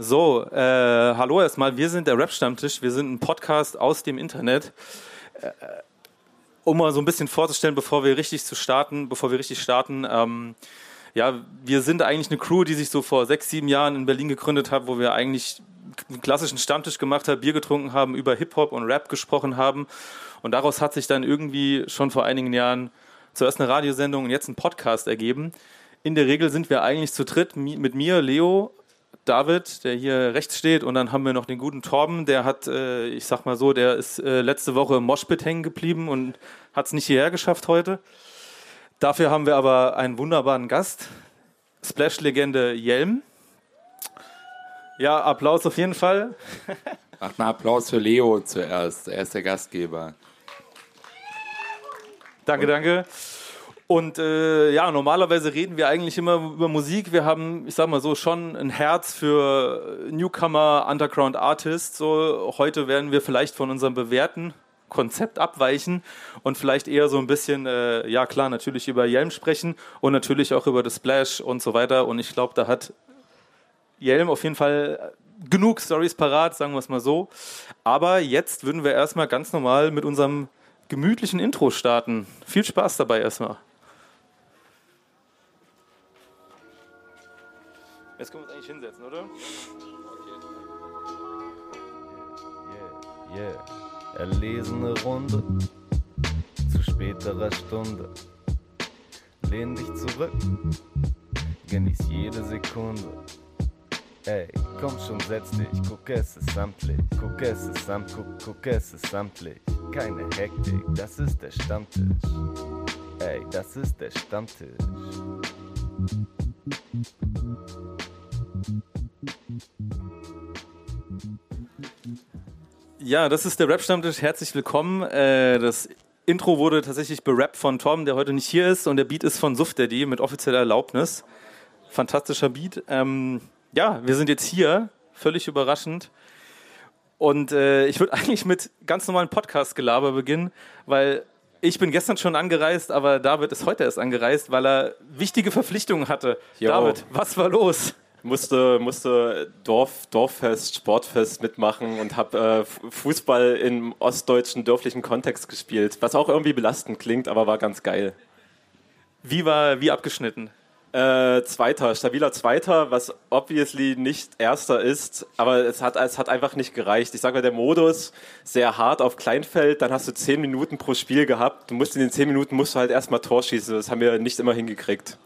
So, äh, hallo erstmal. Wir sind der Rap-Stammtisch. Wir sind ein Podcast aus dem Internet. Äh, um mal so ein bisschen vorzustellen, bevor wir richtig zu starten, bevor wir richtig starten. Ähm, ja, wir sind eigentlich eine Crew, die sich so vor sechs, sieben Jahren in Berlin gegründet hat, wo wir eigentlich einen klassischen Stammtisch gemacht haben, Bier getrunken haben, über Hip-Hop und Rap gesprochen haben. Und daraus hat sich dann irgendwie schon vor einigen Jahren zuerst eine Radiosendung und jetzt ein Podcast ergeben. In der Regel sind wir eigentlich zu dritt mit mir, Leo, David, der hier rechts steht, und dann haben wir noch den guten Torben, der hat, äh, ich sag mal so, der ist äh, letzte Woche im Moshpit hängen geblieben und hat es nicht hierher geschafft heute. Dafür haben wir aber einen wunderbaren Gast, Splash-Legende Jelm. Ja, Applaus auf jeden Fall. Macht mal Applaus für Leo zuerst. Er ist der Gastgeber. Danke, danke. Und äh, ja, normalerweise reden wir eigentlich immer über Musik. Wir haben, ich sag mal so, schon ein Herz für Newcomer, Underground Artists. So heute werden wir vielleicht von unserem bewährten Konzept abweichen und vielleicht eher so ein bisschen, äh, ja klar, natürlich über Yelm sprechen und natürlich auch über The Splash und so weiter. Und ich glaube, da hat Yelm auf jeden Fall genug Stories parat, sagen wir es mal so. Aber jetzt würden wir erstmal ganz normal mit unserem gemütlichen Intro starten. Viel Spaß dabei erstmal. Jetzt können wir uns eigentlich hinsetzen, oder? Yeah, yeah. Erlesene Runde zu späterer Stunde. Lehn dich zurück, genieß jede Sekunde. Ey, komm schon, setz dich, guck es ist samtlich, guck es ist samt, guck, guck es ist samtlich. Keine Hektik, das ist der Stammtisch. Ey, das ist der Stammtisch. Ja, das ist der Rap-Stammtisch. Herzlich willkommen. Äh, das Intro wurde tatsächlich berappt von Tom, der heute nicht hier ist. Und der Beat ist von Suff Daddy mit offizieller Erlaubnis. Fantastischer Beat. Ähm, ja, wir sind jetzt hier. Völlig überraschend. Und äh, ich würde eigentlich mit ganz normalen Podcast-Gelaber beginnen, weil ich bin gestern schon angereist, aber David ist heute erst angereist, weil er wichtige Verpflichtungen hatte. Jo. David, was war los? Musste, musste Dorf, Dorffest, Sportfest mitmachen und habe äh, Fußball im ostdeutschen dörflichen Kontext gespielt, was auch irgendwie belastend klingt, aber war ganz geil. Wie war, wie abgeschnitten? Äh, Zweiter, stabiler Zweiter, was obviously nicht Erster ist, aber es hat, es hat einfach nicht gereicht. Ich sage mal, der Modus sehr hart auf Kleinfeld, dann hast du zehn Minuten pro Spiel gehabt. Du musst in den zehn Minuten musst du halt erstmal Tor schießen. Das haben wir nicht immer hingekriegt.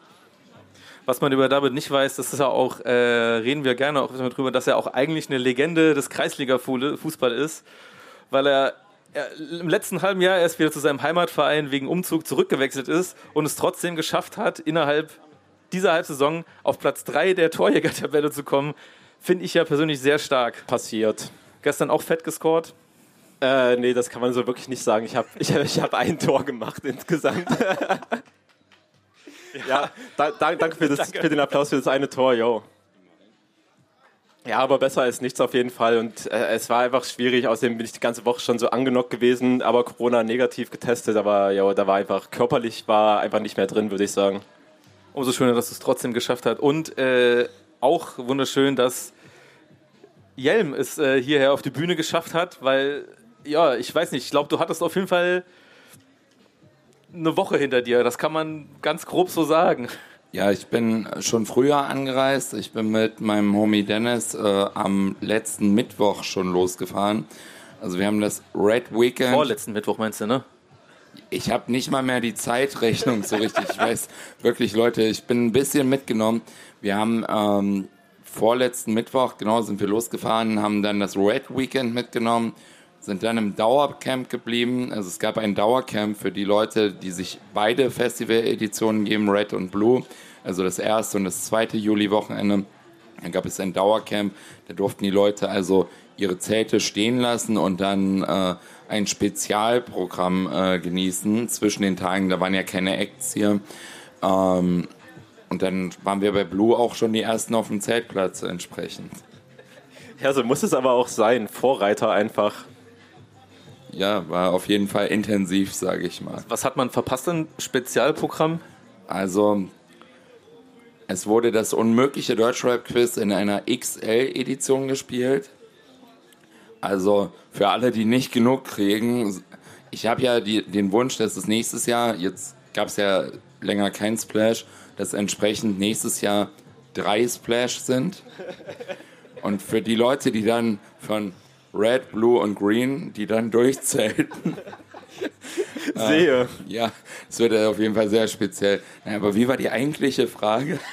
Was man über David nicht weiß, das ist ja auch, äh, reden wir gerne auch darüber, dass er auch eigentlich eine Legende des Kreisliga-Fußball ist, weil er im letzten halben Jahr erst wieder zu seinem Heimatverein wegen Umzug zurückgewechselt ist und es trotzdem geschafft hat, innerhalb dieser Halbsaison auf Platz 3 der Torjäger-Tabelle zu kommen, finde ich ja persönlich sehr stark. Passiert. Gestern auch fett gescored. Äh, nee, das kann man so wirklich nicht sagen. Ich habe ich, ich hab ein Tor gemacht insgesamt. Ja, da, da, danke, für, das, danke für den Applaus für das eine Tor, yo. Ja, aber besser als nichts auf jeden Fall. Und äh, es war einfach schwierig. Außerdem bin ich die ganze Woche schon so angenockt gewesen, aber Corona negativ getestet. Aber ja, da war einfach körperlich war einfach nicht mehr drin, würde ich sagen. Umso schöner, dass du es trotzdem geschafft hast. Und äh, auch wunderschön, dass Jelm es äh, hierher auf die Bühne geschafft hat, weil, ja, ich weiß nicht, ich glaube, du hattest auf jeden Fall eine Woche hinter dir. Das kann man ganz grob so sagen. Ja, ich bin schon früher angereist. Ich bin mit meinem Homie Dennis äh, am letzten Mittwoch schon losgefahren. Also wir haben das Red Weekend. Vorletzten Mittwoch meinst du, ne? Ich habe nicht mal mehr die Zeitrechnung so richtig. Ich weiß wirklich, Leute, ich bin ein bisschen mitgenommen. Wir haben ähm, vorletzten Mittwoch, genau, sind wir losgefahren, haben dann das Red Weekend mitgenommen sind dann im Dauercamp geblieben. Also es gab ein Dauercamp für die Leute, die sich beide Festival-Editionen geben, Red und Blue. Also das erste und das zweite Juli-Wochenende. Dann gab es ein Dauercamp. Da durften die Leute also ihre Zelte stehen lassen und dann äh, ein Spezialprogramm äh, genießen zwischen den Tagen. Da waren ja keine Acts hier. Ähm, und dann waren wir bei Blue auch schon die ersten auf dem Zeltplatz entsprechend. Ja, so muss es aber auch sein. Vorreiter einfach ja, war auf jeden Fall intensiv, sage ich mal. Was hat man verpasst im Spezialprogramm? Also, Es wurde das unmögliche Deutschrap-Quiz in einer XL-Edition gespielt. Also für alle, die nicht genug kriegen, ich habe ja die, den Wunsch, dass es nächstes Jahr, jetzt gab es ja länger kein Splash, dass entsprechend nächstes Jahr drei Splash sind. Und für die Leute, die dann von Red, Blue und Green, die dann durchzelten. Sehe. Ja, es wird auf jeden Fall sehr speziell. Naja, aber wie war die eigentliche Frage?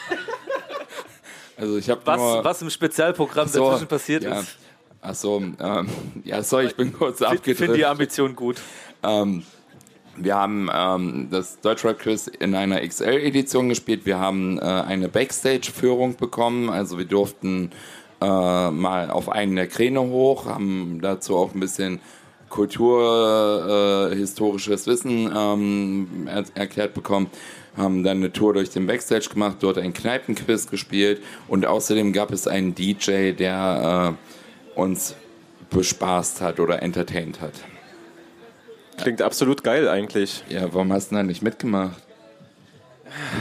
Also ich habe was, was im Spezialprogramm so, dazwischen passiert ja. ist. Ach so, ähm, ja, sorry, ich bin kurz Ich abgedriftet. finde die Ambition gut. Ähm, wir haben ähm, das Deutschrap Quiz in einer XL-Edition gespielt. Wir haben äh, eine Backstage-Führung bekommen. Also wir durften äh, mal auf einen der Kräne hoch, haben dazu auch ein bisschen kulturhistorisches äh, Wissen ähm, er erklärt bekommen. Haben dann eine Tour durch den Backstage gemacht, dort ein Kneipenquiz gespielt und außerdem gab es einen DJ, der äh, uns bespaßt hat oder entertained hat. Klingt absolut geil eigentlich. Ja, warum hast du denn da nicht mitgemacht?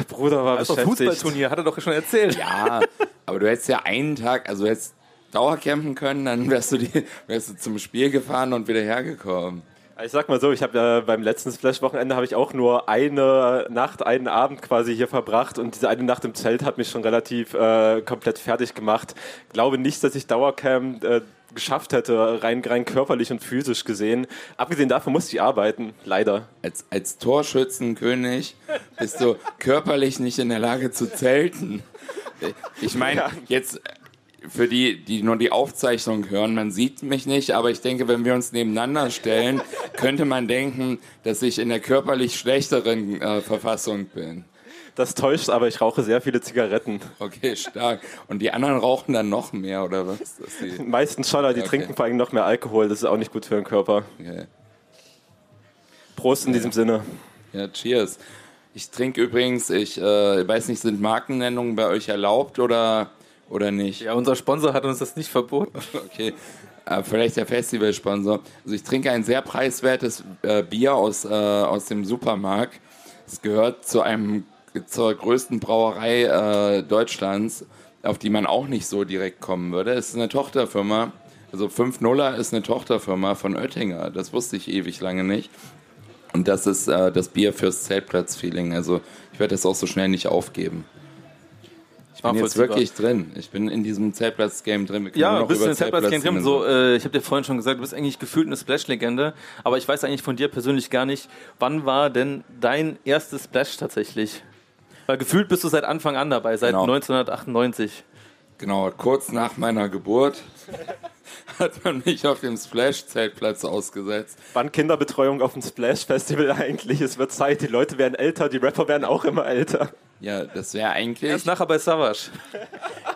Bruder war Also beschäftigt. Fußballturnier, hat er doch schon erzählt. Ja, aber du hättest ja einen Tag, also du hättest Dauercampen können, dann wärst du, die, wärst du zum Spiel gefahren und wieder hergekommen. Ich sag mal so, ich habe ja beim letzten Splash-Wochenende habe ich auch nur eine Nacht, einen Abend quasi hier verbracht und diese eine Nacht im Zelt hat mich schon relativ äh, komplett fertig gemacht. Glaube nicht, dass ich Dauercamp äh, geschafft hätte, rein, rein körperlich und physisch gesehen. Abgesehen davon musste ich arbeiten, leider. Als, als Torschützenkönig bist du körperlich nicht in der Lage zu zelten. Ich meine, jetzt für die, die nur die Aufzeichnung hören, man sieht mich nicht, aber ich denke, wenn wir uns nebeneinander stellen, könnte man denken, dass ich in der körperlich schlechteren äh, Verfassung bin. Das täuscht, aber ich rauche sehr viele Zigaretten. Okay, stark. Und die anderen rauchen dann noch mehr, oder was? Meistens schon, aber die Okay. trinken vor allem noch mehr Alkohol. Das ist auch nicht gut für den Körper. okay. Prost in diesem Sinne. Ja, cheers. Ich trinke übrigens, ich äh, weiß nicht, sind Markennennungen bei euch erlaubt oder, oder nicht? Ja, unser Sponsor hat uns das nicht verboten. Okay. Äh, vielleicht der Festivalsponsor. Also ich trinke ein sehr preiswertes äh, Bier aus, äh, aus dem Supermarkt. Es gehört zu einem zur größten Brauerei äh, Deutschlands, auf die man auch nicht so direkt kommen würde. Es ist eine Tochterfirma. Also 5 Nuller ist eine Tochterfirma von Oettinger. Das wusste ich ewig lange nicht. Und das ist äh, das Bier fürs Zeltplatz-Feeling. Also ich werde das auch so schnell nicht aufgeben. Ich bin jetzt wirklich drin. Ich bin in diesem Zeltplatz-Game drin. Wir Ja, bist du über in Zeltplatz-Game drin. So, äh, ich habe dir vorhin schon gesagt, du bist eigentlich gefühlt eine Splash-Legende. Aber ich weiß eigentlich von dir persönlich gar nicht, wann war denn dein erstes Splash tatsächlich? Weil gefühlt bist du seit Anfang an dabei, seit Genau. 1998. Genau, kurz nach meiner Geburt hat man mich auf dem Splash-Zeltplatz ausgesetzt. Wann Kinderbetreuung auf dem Splash Festival eigentlich? Es wird Zeit, die Leute werden älter, die Rapper werden auch immer älter. Ja, das wäre eigentlich. Erst nachher bei Savage.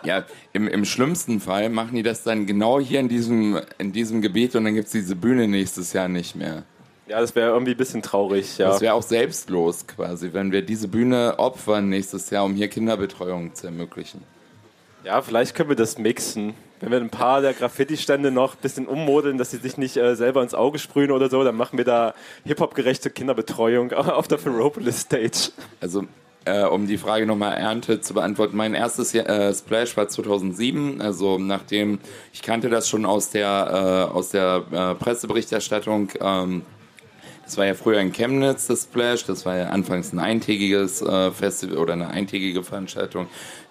Ja, im, im schlimmsten Fall machen die das dann genau hier in diesem, in diesem Gebiet und dann gibt es diese Bühne nächstes Jahr nicht mehr. Ja, das wäre irgendwie ein bisschen traurig, ja. Das wäre auch selbstlos quasi, wenn wir diese Bühne opfern nächstes Jahr, um hier Kinderbetreuung zu ermöglichen. Ja, vielleicht können wir das mixen. Wenn wir ein paar der Graffiti-Stände noch ein bisschen ummodeln, dass sie sich nicht äh, selber ins Auge sprühen oder so, dann machen wir da Hip-Hop-gerechte Kinderbetreuung auf der Ferropolis Stage. Also, äh, um die Frage nochmal Ernte zu beantworten, mein erstes äh, Splash war 2007, also nachdem, ich kannte das schon aus der, äh, aus der äh, Presseberichterstattung, ähm, das war ja früher in Chemnitz, das Splash, das war ja anfangs ein eintägiges äh, Festival oder eine eintägige Veranstaltung,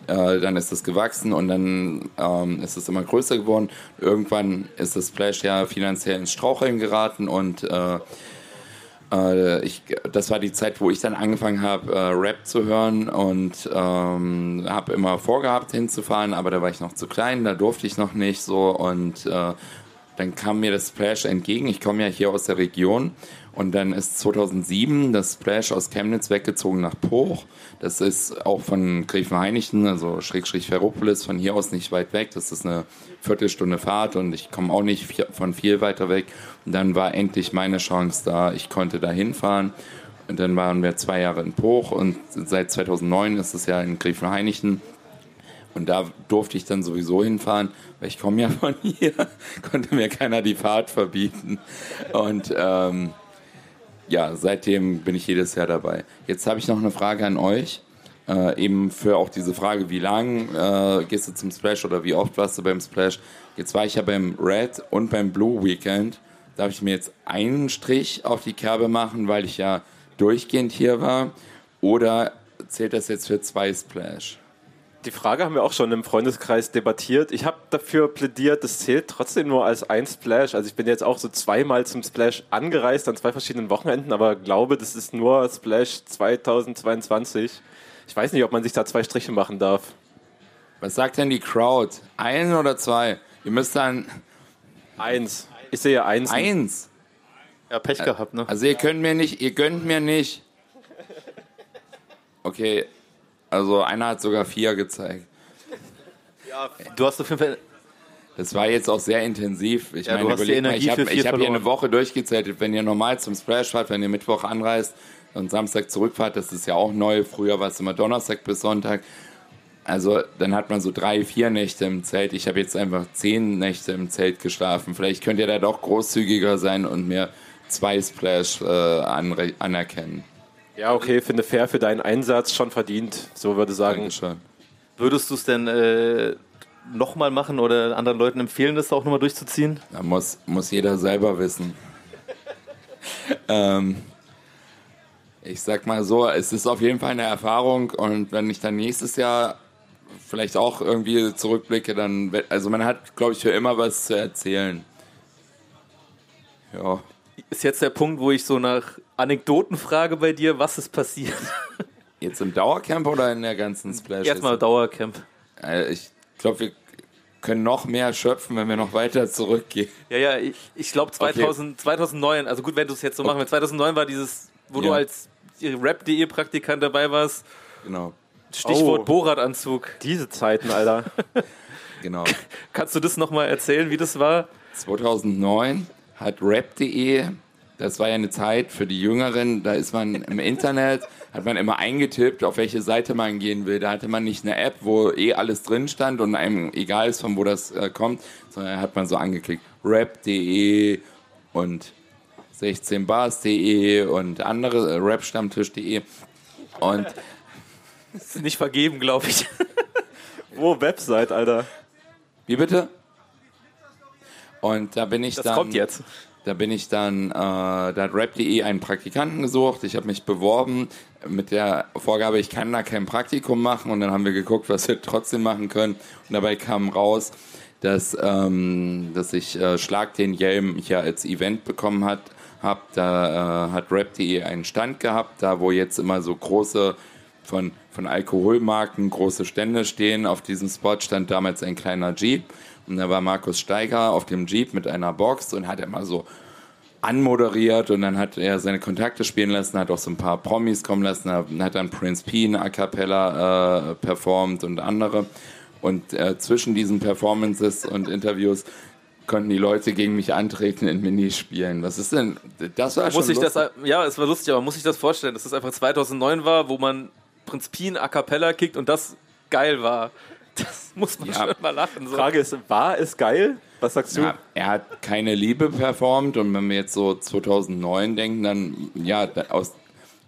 äh, dann ist es gewachsen und dann ähm, ist es immer größer geworden. Irgendwann ist das Splash ja finanziell ins Straucheln geraten und äh, äh, ich, das war die Zeit, wo ich dann angefangen habe, äh, Rap zu hören und ähm, habe immer vorgehabt hinzufahren, aber da war ich noch zu klein, da durfte ich noch nicht so und äh, dann kam mir das Splash entgegen. Ich komme ja hier aus der Region und dann ist 2007 das Splash aus Chemnitz weggezogen nach Poch. Das ist auch von Gräfenhainichen, also Schrägstrich Ferropolis, von hier aus nicht weit weg. Das ist eine Viertelstunde Fahrt und ich komme auch nicht von viel weiter weg. Und dann war endlich meine Chance da. Ich konnte da hinfahren. Und dann waren wir zwei Jahre in Poch und seit 2009 ist es ja in Gräfenhainichen. Und da durfte ich dann sowieso hinfahren, weil ich komme ja von hier, konnte mir keiner die Fahrt verbieten. Und ähm, ja, seitdem bin ich jedes Jahr dabei. Jetzt habe ich noch eine Frage an euch. Äh, eben für auch diese Frage, wie lang äh, gehst du zum Splash oder wie oft warst du beim Splash. Jetzt war ich ja beim Red und beim Blue Weekend. Darf ich mir jetzt einen Strich auf die Kerbe machen, weil ich ja durchgehend hier war? Oder zählt das jetzt für zwei Splash? Die Frage haben wir auch schon im Freundeskreis debattiert. Ich habe dafür plädiert, das zählt trotzdem nur als ein Splash. Also ich bin jetzt auch so zweimal zum Splash angereist an zwei verschiedenen Wochenenden, aber glaube, das ist nur Splash 2022. Ich weiß nicht, ob man sich da zwei Striche machen darf. Was sagt denn die Crowd? Ein oder zwei? Ihr müsst dann. Eins. Ich sehe eins. Eins. Ja, Pech gehabt, ne? Also ihr könnt mir nicht, ihr gönnt mir nicht. Okay, also einer hat sogar vier gezeigt. Du hast auf jeden Fall. Das war jetzt auch sehr intensiv. Ich Ja, du meine, hast die überlegt mal, ich habe hab hier eine Woche durchgezählt. Wenn ihr normal zum Splash fahrt, wenn ihr Mittwoch anreist und Samstag zurückfahrt, das ist ja auch neu. Früher war es immer Donnerstag bis Sonntag. Also dann hat man so drei, vier Nächte im Zelt. Ich habe jetzt einfach zehn Nächte im Zelt geschlafen. Vielleicht könnt ihr da doch großzügiger sein und mir zwei Splash äh, anerkennen. Ja, okay, finde fair für deinen Einsatz schon verdient. So würde ich sagen. Dankeschön. Würdest du es denn äh, nochmal machen oder anderen Leuten empfehlen, das auch nochmal durchzuziehen? Da muss, muss jeder selber wissen. ähm, ich sag mal so, es ist auf jeden Fall eine Erfahrung und wenn ich dann nächstes Jahr vielleicht auch irgendwie zurückblicke, dann, also man hat, glaube ich, für immer was zu erzählen. Ja, Ist jetzt der Punkt, wo ich so nach Anekdoten frage bei dir, was ist passiert? jetzt im Dauercamp oder in der ganzen Splash? Erstmal Dauercamp. Äh, ich glaube, wir können noch mehr schöpfen, wenn wir noch weiter zurückgehen. Ja, ja, ich, ich glaube 2000, 2009, also gut, wenn du es jetzt so machen willst, 2009 war dieses, wo du Ja. als Rap.de Praktikant dabei warst, Genau, Stichwort Oh. Borat-Anzug. Diese Zeiten, Alter. genau. Kannst du das nochmal erzählen, wie das war? 2009 hat rap.de, das war ja eine Zeit für die Jüngeren, da ist man im Internet, hat man immer eingetippt, auf welche Seite man gehen will. Da hatte man nicht eine App, wo eh alles drin stand und einem egal ist, von wo das äh, kommt, sondern hat man so angeklickt, rap.de und 16bars.de und andere, äh, rapstammtisch.de und Das ist nicht vergeben, glaube ich. Wo Website, Alter? wie bitte? Und da bin ich Das dann... kommt jetzt. Da bin ich dann, äh, da hat rap.de einen Praktikanten gesucht. Ich habe mich beworben mit der Vorgabe, ich kann da kein Praktikum machen. Und dann haben wir geguckt, was wir trotzdem machen können. Und dabei kam raus, dass, ähm, dass ich äh, Schlag den Jelm hier als Event bekommen hat. Hab, da äh, hat rap.de einen Stand gehabt, da wo jetzt immer so große von, von Alkoholmarken große Stände stehen. Auf diesem Spot stand damals ein kleiner Jeep. Und da war Markus Steiger auf dem Jeep mit einer Box und hat immer so anmoderiert und dann hat er seine Kontakte spielen lassen, hat auch so ein paar Promis kommen lassen, hat dann Prince P eine A Cappella äh, performt und andere. Und äh, zwischen diesen Performances und Interviews konnten die Leute gegen mich antreten in Minispielen. Was ist denn? Das war schon Muss ich das, lustig. ja, es war lustig, aber muss ich das vorstellen, dass das einfach 2009 war, wo man Prinz Pien a cappella kickt und das geil war. Das muss man Ja. schon mal lachen. So. Frage ist, war es geil? Was sagst du? Ja, er hat keine Liebe performt und wenn wir jetzt so 2009 denken, dann ja, da- aus,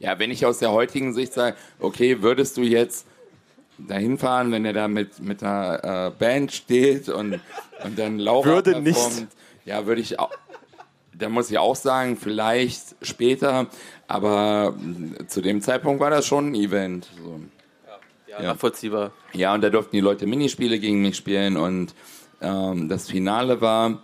ja, wenn ich aus der heutigen Sicht sage, okay, würdest du jetzt dahin fahren, wenn er da mit, mit einer äh, Band steht und, und dann Laura Würde nicht. performt, ja, würde ich auch, da muss ich auch sagen, vielleicht später, aber mh, zu dem Zeitpunkt war das schon ein Event. So. Ja, nachvollziehbar. Ja, und da durften die Leute Minispiele gegen mich spielen und ähm, das Finale war,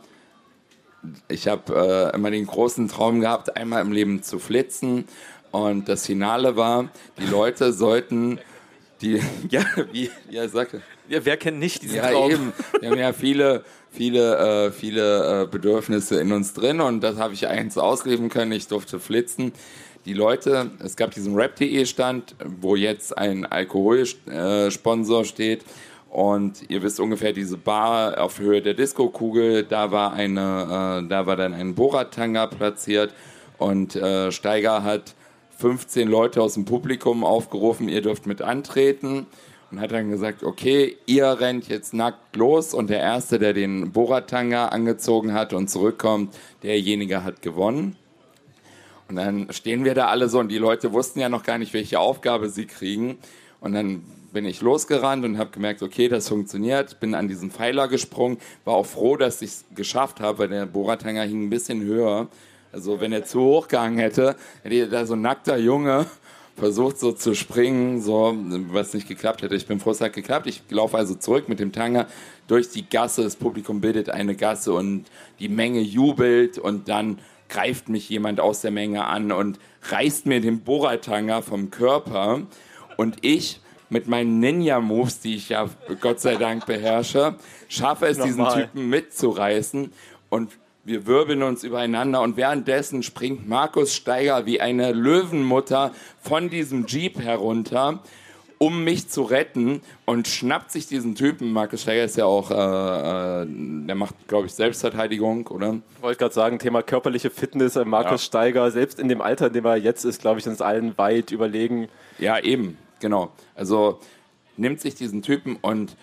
ich habe äh, immer den großen Traum gehabt, einmal im Leben zu flitzen und das Finale war, die Leute sollten die, ja, wie, ja, sagte, Ja, wer kennt nicht diesen ja, Traum? eben. Wir haben ja viele, viele, äh, viele äh, Bedürfnisse in uns drin und das habe ich eins ausleben können. Ich durfte flitzen. Die Leute, es gab diesen Rap.de Stand, wo jetzt ein Alkoholsponsor steht. Und ihr wisst ungefähr diese Bar auf Höhe der Disco-Kugel, da war eine, äh, da war dann ein Boratanga platziert. Und äh, Steiger hat 15 Leute aus dem Publikum aufgerufen, ihr dürft mit antreten. Und hat dann gesagt, okay, ihr rennt jetzt nackt los. Und der Erste, der den Boratanga angezogen hat und zurückkommt, derjenige hat gewonnen. Und dann stehen wir da alle so und die Leute wussten ja noch gar nicht, welche Aufgabe sie kriegen. Und dann bin ich losgerannt und habe gemerkt, okay, das funktioniert. Bin an diesen Pfeiler gesprungen, war auch froh, dass ich es geschafft habe, weil der Bohrertanger hing ein bisschen höher. Also wenn er zu hoch gehangen hätte, hätte da so ein nackter Junge versucht so zu springen, so was nicht geklappt hätte. Ich bin froh, es hat geklappt. Ich laufe also zurück mit dem Tanger durch die Gasse. Das Publikum bildet eine Gasse und die Menge jubelt und dann greift mich jemand aus der Menge an und reißt mir den Bohrertanger vom Körper. Und ich mit meinen Ninja-Moves, die ich ja Gott sei Dank beherrsche, schaffe es, diesen Typen mitzureißen. Und wir wirbeln uns übereinander. Und währenddessen springt Markus Steiger wie eine Löwenmutter von diesem Jeep herunter, um mich zu retten und schnappt sich diesen Typen. Markus Steiger ist ja auch, äh, äh, der macht, glaube ich, Selbstverteidigung, oder? Ich wollte gerade sagen, Thema körperliche Fitness. äh, Markus Ja. Steiger, selbst in dem Alter, in dem er jetzt ist, glaube ich, uns allen weit überlegen. Ja, eben, genau. Also nimmt sich diesen Typen und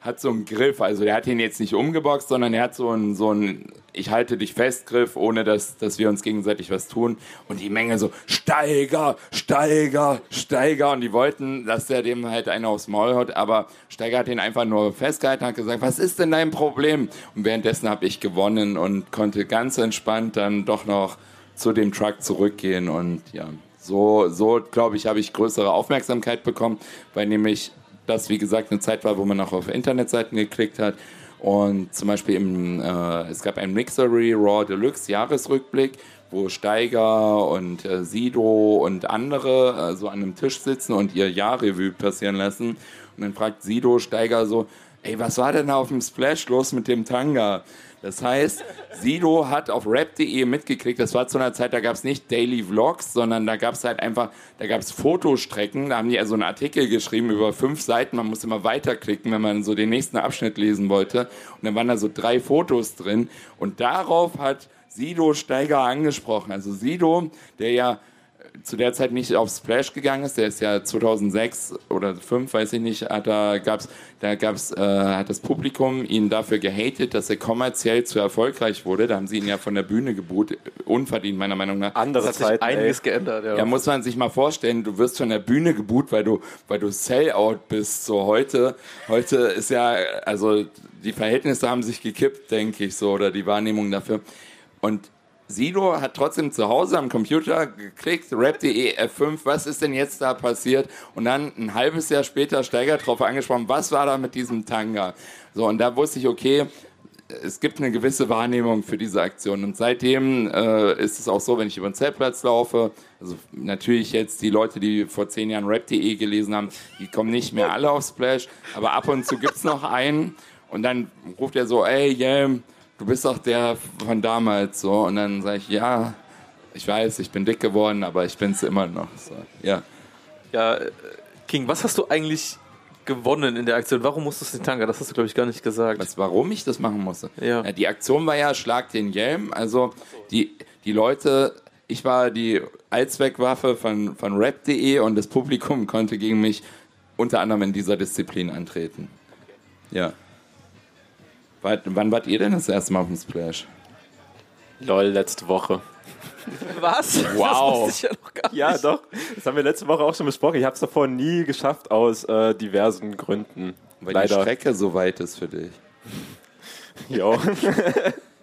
hat so einen Griff. Also der hat ihn jetzt nicht umgeboxt, sondern er hat so einen, so einen Ich halte dich fest Griff, ohne dass, dass wir uns gegenseitig was tun. Und die Menge so Steiger, Steiger, Steiger. Und die wollten, dass der dem halt einer aufs Maul haut. Aber Steiger hat ihn einfach nur festgehalten, hat gesagt, was ist denn dein Problem? Und währenddessen habe ich gewonnen und konnte ganz entspannt dann doch noch zu dem Truck zurückgehen und ja, so, so glaube ich, habe ich größere Aufmerksamkeit bekommen, weil nämlich das, wie gesagt, eine Zeit war, wo man auch auf Internetseiten geklickt hat. Und zum Beispiel im, äh, es gab einen Mixery Raw Deluxe Jahresrückblick, wo Steiger und äh, Sido und andere äh, so an einem Tisch sitzen und ihr Jahrrevue passieren lassen. Und dann fragt Sido Steiger so, ey, was war denn auf dem Splash los mit dem Tanga? Das heißt, Sido hat auf rap.de mitgekriegt, das war zu einer Zeit, da gab es nicht Daily Vlogs, sondern da gab es halt einfach, da gab es Fotostrecken, da haben die also einen Artikel geschrieben über fünf Seiten, man musste immer weiterklicken, wenn man so den nächsten Abschnitt lesen wollte. Und dann waren da so drei Fotos drin und darauf hat Sido Steiger angesprochen. Also Sido, der ja zu der Zeit nicht auf Splash gegangen ist, der ist ja 2006 oder 2005, weiß ich nicht, hat da gab's, da gab's, äh, hat das Publikum ihn dafür gehatet, dass er kommerziell zu erfolgreich wurde. Da haben sie ihn ja von der Bühne geboot, unverdient meiner Meinung nach. Andere Das hat sich Zeiten, einiges ey. geändert. Ja. Ja, muss man sich mal vorstellen, du wirst von der Bühne geboot, weil du, weil du Sellout bist. So heute, heute ist ja, also die Verhältnisse haben sich gekippt, denke ich so, oder die Wahrnehmung dafür. Und Sido hat trotzdem zu Hause am Computer geklickt, rap.de F5, was ist denn jetzt da passiert? Und dann ein halbes Jahr später Steiger drauf angesprochen, was war da mit diesem Tanga? So, und da wusste ich, okay, es gibt eine gewisse Wahrnehmung für diese Aktion. Und seitdem äh, ist es auch so, wenn ich über den Zeltplatz laufe, also natürlich jetzt die Leute, die vor zehn Jahren rap.de gelesen haben, die kommen nicht mehr alle auf Splash, aber ab und zu gibt's noch einen und dann ruft er so, ey, Yam, du bist doch der von damals, so. Und dann sage ich, ja, ich weiß, ich bin dick geworden, aber ich bin's immer noch. So, ja. Ja, äh, King, was hast du eigentlich gewonnen in der Aktion? Warum musstest du den Tanga? Das hast du, glaube ich, gar nicht gesagt. Was, warum ich das machen musste? Ja. die Aktion war ja Schlag den Jelm. Also die, die Leute, ich war die Allzweckwaffe von, von rap.de und das Publikum konnte gegen mich unter anderem in dieser Disziplin antreten. Ja. Wart, wann wart ihr denn das erste Mal auf dem Splash? Lol, letzte Woche. Was? Wow. Das wusste ich ja noch gar Ja, doch. Das haben wir letzte Woche auch schon besprochen. Ich habe es davor nie geschafft, aus äh, diversen Gründen. Weil die Leider. Strecke so weit ist für dich. Jo.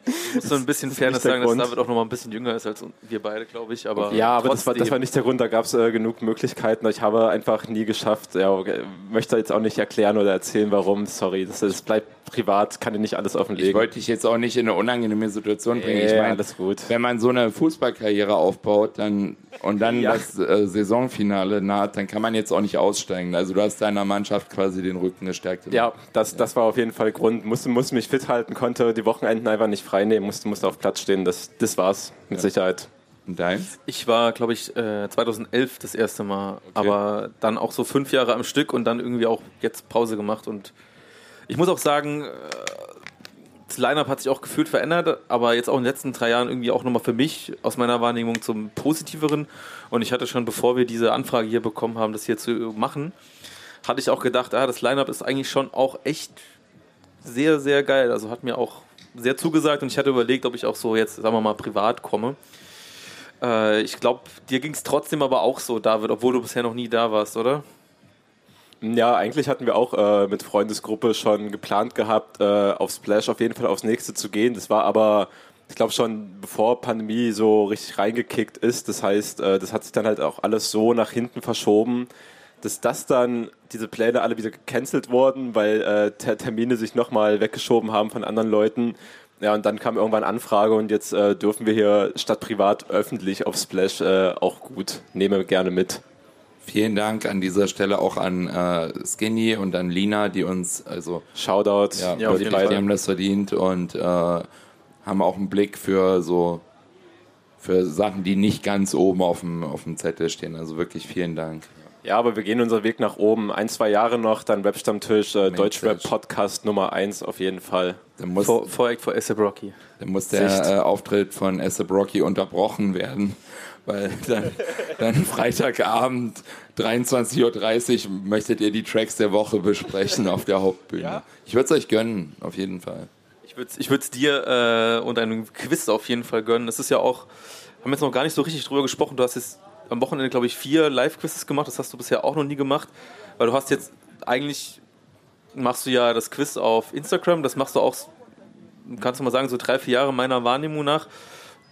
Ich muss so ein bisschen Fairness sagen, dass. David auch noch mal ein bisschen jünger ist als wir beide, glaube ich. Aber Ja, aber das war, das war nicht der Grund. Da gab es äh, genug Möglichkeiten. Ich habe einfach nie geschafft. Ja, okay. möchte jetzt auch nicht erklären oder erzählen, warum. Sorry, das, das bleibt privat. Kann dir nicht alles Ich offenlegen. wollte dich jetzt auch nicht in eine unangenehme Situation bringen. ich Ja, meine, alles gut. wenn man so eine Fußballkarriere aufbaut dann, und dann Ja. das äh, Saisonfinale naht, dann kann man jetzt auch nicht aussteigen. Also du hast deiner Mannschaft quasi den Rücken gestärkt. Ja, das, das war auf jeden Fall Grund. Musste, musste mich fit halten, konnte die Wochenenden einfach nicht frei nehmen, musste, musste auf Platz stehen. Das, das war's, mit Sicherheit. Und deins? Ich war, glaube ich, äh, 2011 das erste Mal, aber dann auch so fünf Jahre am Stück und dann irgendwie auch jetzt Pause gemacht. Und ich muss auch sagen, äh, das Line-Up hat sich auch gefühlt verändert, aber jetzt auch in den letzten drei Jahren irgendwie auch nochmal für mich aus meiner Wahrnehmung zum Positiveren. Und ich hatte schon, bevor wir diese Anfrage hier bekommen haben, das hier zu machen, hatte ich auch gedacht, ah, das Line-Up ist eigentlich schon auch echt sehr, sehr geil. Also hat mir auch sehr zugesagt und ich hatte überlegt, ob ich auch so jetzt, sagen wir mal, privat komme. Äh, ich glaube, dir ging es trotzdem aber auch so, David, obwohl du bisher noch nie da warst, oder? Ja, eigentlich hatten wir auch äh, mit Freundesgruppe schon geplant gehabt, äh, auf Splash auf jeden Fall aufs nächste zu gehen. Das war aber, ich glaube schon bevor Pandemie so richtig reingekickt ist. Das heißt, äh, das hat sich dann halt auch alles so nach hinten verschoben, dass das dann, diese Pläne alle wieder gecancelt wurden, weil äh, Termine sich nochmal weggeschoben haben von anderen Leuten. Ja, und dann kam irgendwann Anfrage und jetzt äh, dürfen wir hier statt privat öffentlich auf Splash äh, auch gut. Nehme gerne mit. Vielen Dank an dieser Stelle auch an äh, Skinny und an Lina, die uns, also Shoutout, ja, ja die, die haben das verdient und äh, haben auch einen Blick für so für Sachen, die nicht ganz oben auf dem, auf dem Zettel stehen. Also wirklich vielen Dank. Ja, aber wir gehen unseren Weg nach oben. Ein, zwei Jahre noch, dann Webstammtisch, äh, Deutschrap-Podcast Nummer eins auf jeden Fall. Dann muss, vor, vor, vor Asap Rocky. Dann muss der äh, Auftritt von Asap Rocky unterbrochen werden, weil dann, dann Freitagabend 23.30 Uhr möchtet ihr die Tracks der Woche besprechen auf der Hauptbühne. Ja? Ich würde es euch gönnen, auf jeden Fall. Ich würde es dir äh, und einem Quiz auf jeden Fall gönnen. Das ist ja auch, haben jetzt noch gar nicht so richtig drüber gesprochen. Du hast jetzt am Wochenende, glaube ich, vier Live-Quizzes gemacht. Das hast du bisher auch noch nie gemacht. Weil du hast jetzt eigentlich, machst du ja das Quiz auf Instagram. Das machst du auch, kannst du mal sagen, so drei, vier Jahre meiner Wahrnehmung nach.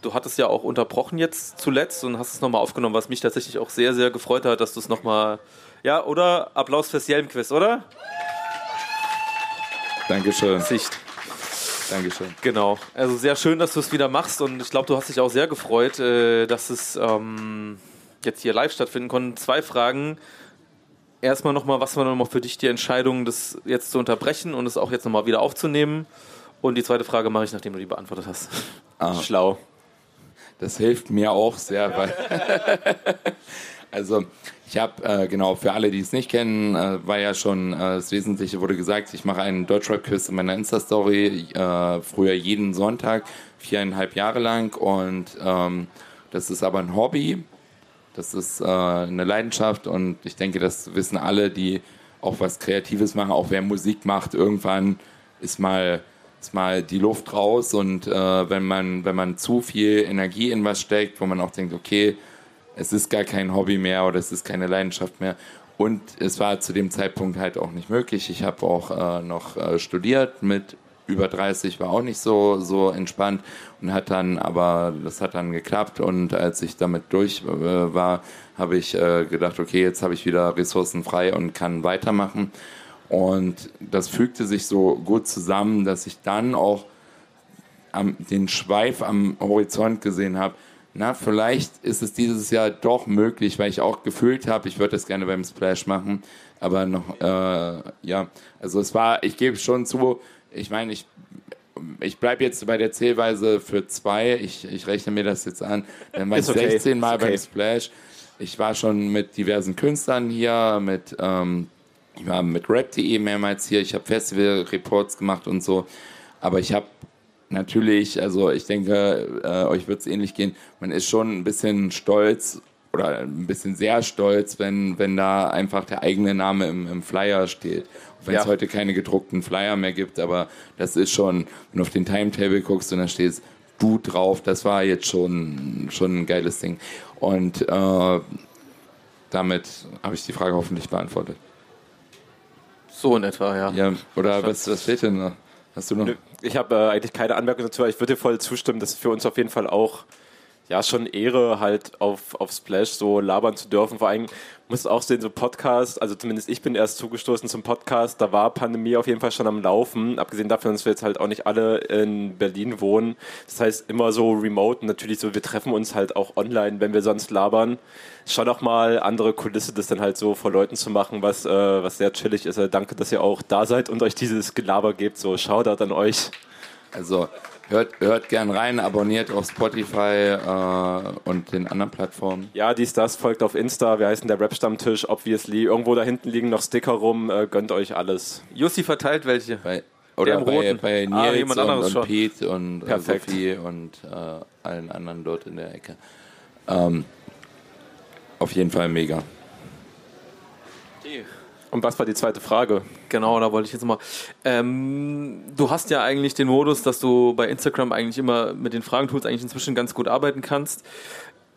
Du hattest ja auch unterbrochen jetzt zuletzt und hast es nochmal aufgenommen, was mich tatsächlich auch sehr, sehr gefreut hat, dass du es nochmal. Ja, oder? Applaus fürs Jelm-Quiz, oder? Dankeschön. Sicht. Dankeschön. Genau. Also sehr schön, dass du es wieder machst und ich glaube, du hast dich auch sehr gefreut, äh, dass es ähm, jetzt hier live stattfinden konnte. Zwei Fragen. Erstmal nochmal, was war nochmal für dich die Entscheidung, das jetzt zu unterbrechen und es auch jetzt nochmal wieder aufzunehmen? Und die zweite Frage mache ich, nachdem du die beantwortet hast. Ah. Schlau. Das hilft mir auch sehr, weil also ich habe, äh, genau, für alle, die es nicht kennen, äh, war ja schon äh, das Wesentliche, wurde gesagt, ich mache einen Deutschrap-Quiz in meiner Insta-Story, äh, früher jeden Sonntag, viereinhalb Jahre lang und ähm, das ist aber ein Hobby, das ist äh, eine Leidenschaft und ich denke, das wissen alle, die auch was Kreatives machen, auch wer Musik macht, irgendwann ist mal ist mal die Luft raus und äh, wenn man wenn man zu viel Energie in was steckt, wo man auch denkt, okay, es ist gar kein Hobby mehr oder es ist keine Leidenschaft mehr. Und es war zu dem Zeitpunkt halt auch nicht möglich. Ich habe auch äh, noch äh, studiert mit über 30, war auch nicht so, so entspannt und hat dann, aber das hat dann geklappt und als ich damit durch äh, war, habe ich äh, gedacht, okay, jetzt habe ich wieder Ressourcen frei und kann weitermachen. Und das fügte sich so gut zusammen, dass ich dann auch am, den Schweif am Horizont gesehen habe, na, vielleicht ist es dieses Jahr doch möglich, weil ich auch gefühlt habe, ich würde das gerne beim Splash machen, aber noch, äh, ja, also es war, ich gebe schon zu, ich meine, ich, ich bleibe jetzt bei der Zählweise für zwei, ich, ich rechne mir das jetzt an, dann war ich okay. 16 Mal okay. beim Splash, ich war schon mit diversen Künstlern hier, mit, ähm, ich war mit Rap.de mehrmals hier, ich habe Festival-Reports gemacht und so, aber ich habe natürlich, also ich denke, äh, euch wird es ähnlich gehen, man ist schon ein bisschen stolz oder ein bisschen sehr stolz, wenn, wenn da einfach der eigene Name im, im Flyer steht. Wenn es ja. heute keine gedruckten Flyer mehr gibt, aber das ist schon, wenn du auf den Timetable guckst und da steht du drauf, das war jetzt schon, schon ein geiles Ding. Und äh, damit habe ich die Frage hoffentlich beantwortet. So in etwa, ja. ja oder was, was fehlt denn noch? Hast du noch? Ich habe äh, eigentlich keine Anmerkung dazu, aber ich würde dir voll zustimmen, dass für uns auf jeden Fall auch ja schon Ehre, halt auf, auf Splash so labern zu dürfen. Vor allem muss auch sehen, so Podcast, also zumindest ich bin erst zugestoßen zum Podcast, da war Pandemie auf jeden Fall schon am Laufen, abgesehen davon, dass wir jetzt halt auch nicht alle in Berlin wohnen. Das heißt, immer so remote, natürlich so, wir treffen uns halt auch online, wenn wir sonst labern. Schon auch mal andere Kulisse, das dann halt so vor Leuten zu machen, was, äh, was sehr chillig ist. Also danke, dass ihr auch da seid und euch dieses Gelaber gebt. So, Shoutout an euch. Also Hört, hört gern rein, abonniert auf Spotify äh, und den anderen Plattformen. Ja, dies, das, folgt auf Insta. Wir heißen der Rap-Stammtisch, obviously. Irgendwo da hinten liegen noch Sticker rum. Äh, gönnt euch alles. Jussi verteilt welche. Bei, oder bei, bei ah, Nils ah, und, und Pete und äh, Sophie und äh, allen anderen dort in der Ecke. Ähm, auf jeden Fall mega. Und was war die zweite Frage? Genau, da wollte ich jetzt mal. Ähm, du hast ja eigentlich den Modus, dass du bei Instagram eigentlich immer mit den Fragentools eigentlich inzwischen ganz gut arbeiten kannst.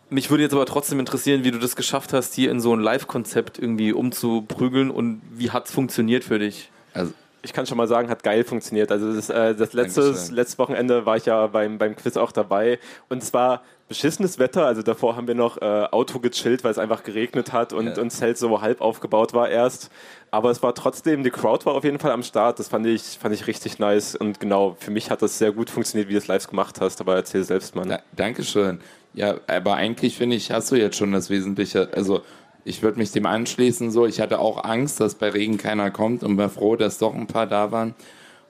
mich würde jetzt aber trotzdem interessieren, wie du das geschafft hast, hier in so ein Live-Konzept irgendwie umzuprügeln und wie hat es funktioniert für dich? Also ich kann schon mal sagen, hat geil funktioniert. Also das, äh, das letzte, letztes Wochenende war ich ja beim, beim Quiz auch dabei und zwar beschissenes Wetter. Also davor haben wir noch äh, Auto gechillt, weil es einfach geregnet hat und, ja. und Zelt so halb aufgebaut war erst. Aber es war trotzdem, die Crowd war auf jeden Fall am Start. Das fand ich, fand ich richtig nice. Und genau, für mich hat das sehr gut funktioniert, wie du es live gemacht hast. Aber erzähl selbst mal. Ja, Dankeschön. Ja, aber eigentlich finde ich, hast du jetzt schon das Wesentliche. Also ich würde mich dem anschließen. So, ich hatte auch Angst, dass bei Regen keiner kommt und war froh, dass doch ein paar da waren.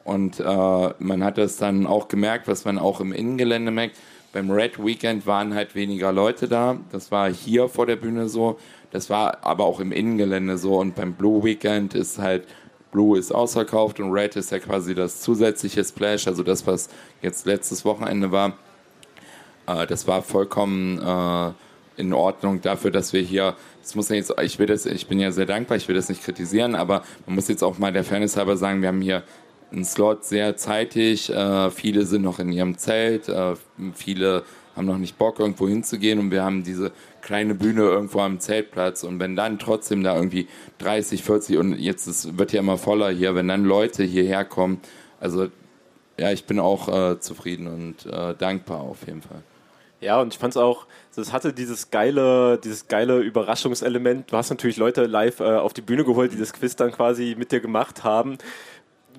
Und äh, man hat das dann auch gemerkt, was man auch im Innengelände merkt. Beim Red Weekend waren halt weniger Leute da. Das war hier vor der Bühne so. Das war aber auch im Innengelände so. Und beim Blue Weekend ist halt, Blue ist ausverkauft und Red ist ja quasi das zusätzliche Splash, also das, was jetzt letztes Wochenende war. Äh, das war vollkommen äh, in Ordnung dafür, dass wir hier, das muss jetzt, ich will das, ich bin ja sehr dankbar, ich will das nicht kritisieren, aber man muss jetzt auch mal der Fairness halber sagen, wir haben hier einen Slot sehr zeitig, äh, viele sind noch in ihrem Zelt, äh, viele haben noch nicht Bock, irgendwo hinzugehen und wir haben diese kleine Bühne irgendwo am Zeltplatz und wenn dann trotzdem da irgendwie 30, 40 und jetzt ist, wird ja immer voller hier, wenn dann Leute hierher kommen, also ja, ich bin auch äh, zufrieden und äh, dankbar auf jeden Fall. Ja, und ich fand es auch, es hatte dieses geile, dieses geile Überraschungselement. Du hast natürlich Leute live äh, auf die Bühne geholt, die das Quiz dann quasi mit dir gemacht haben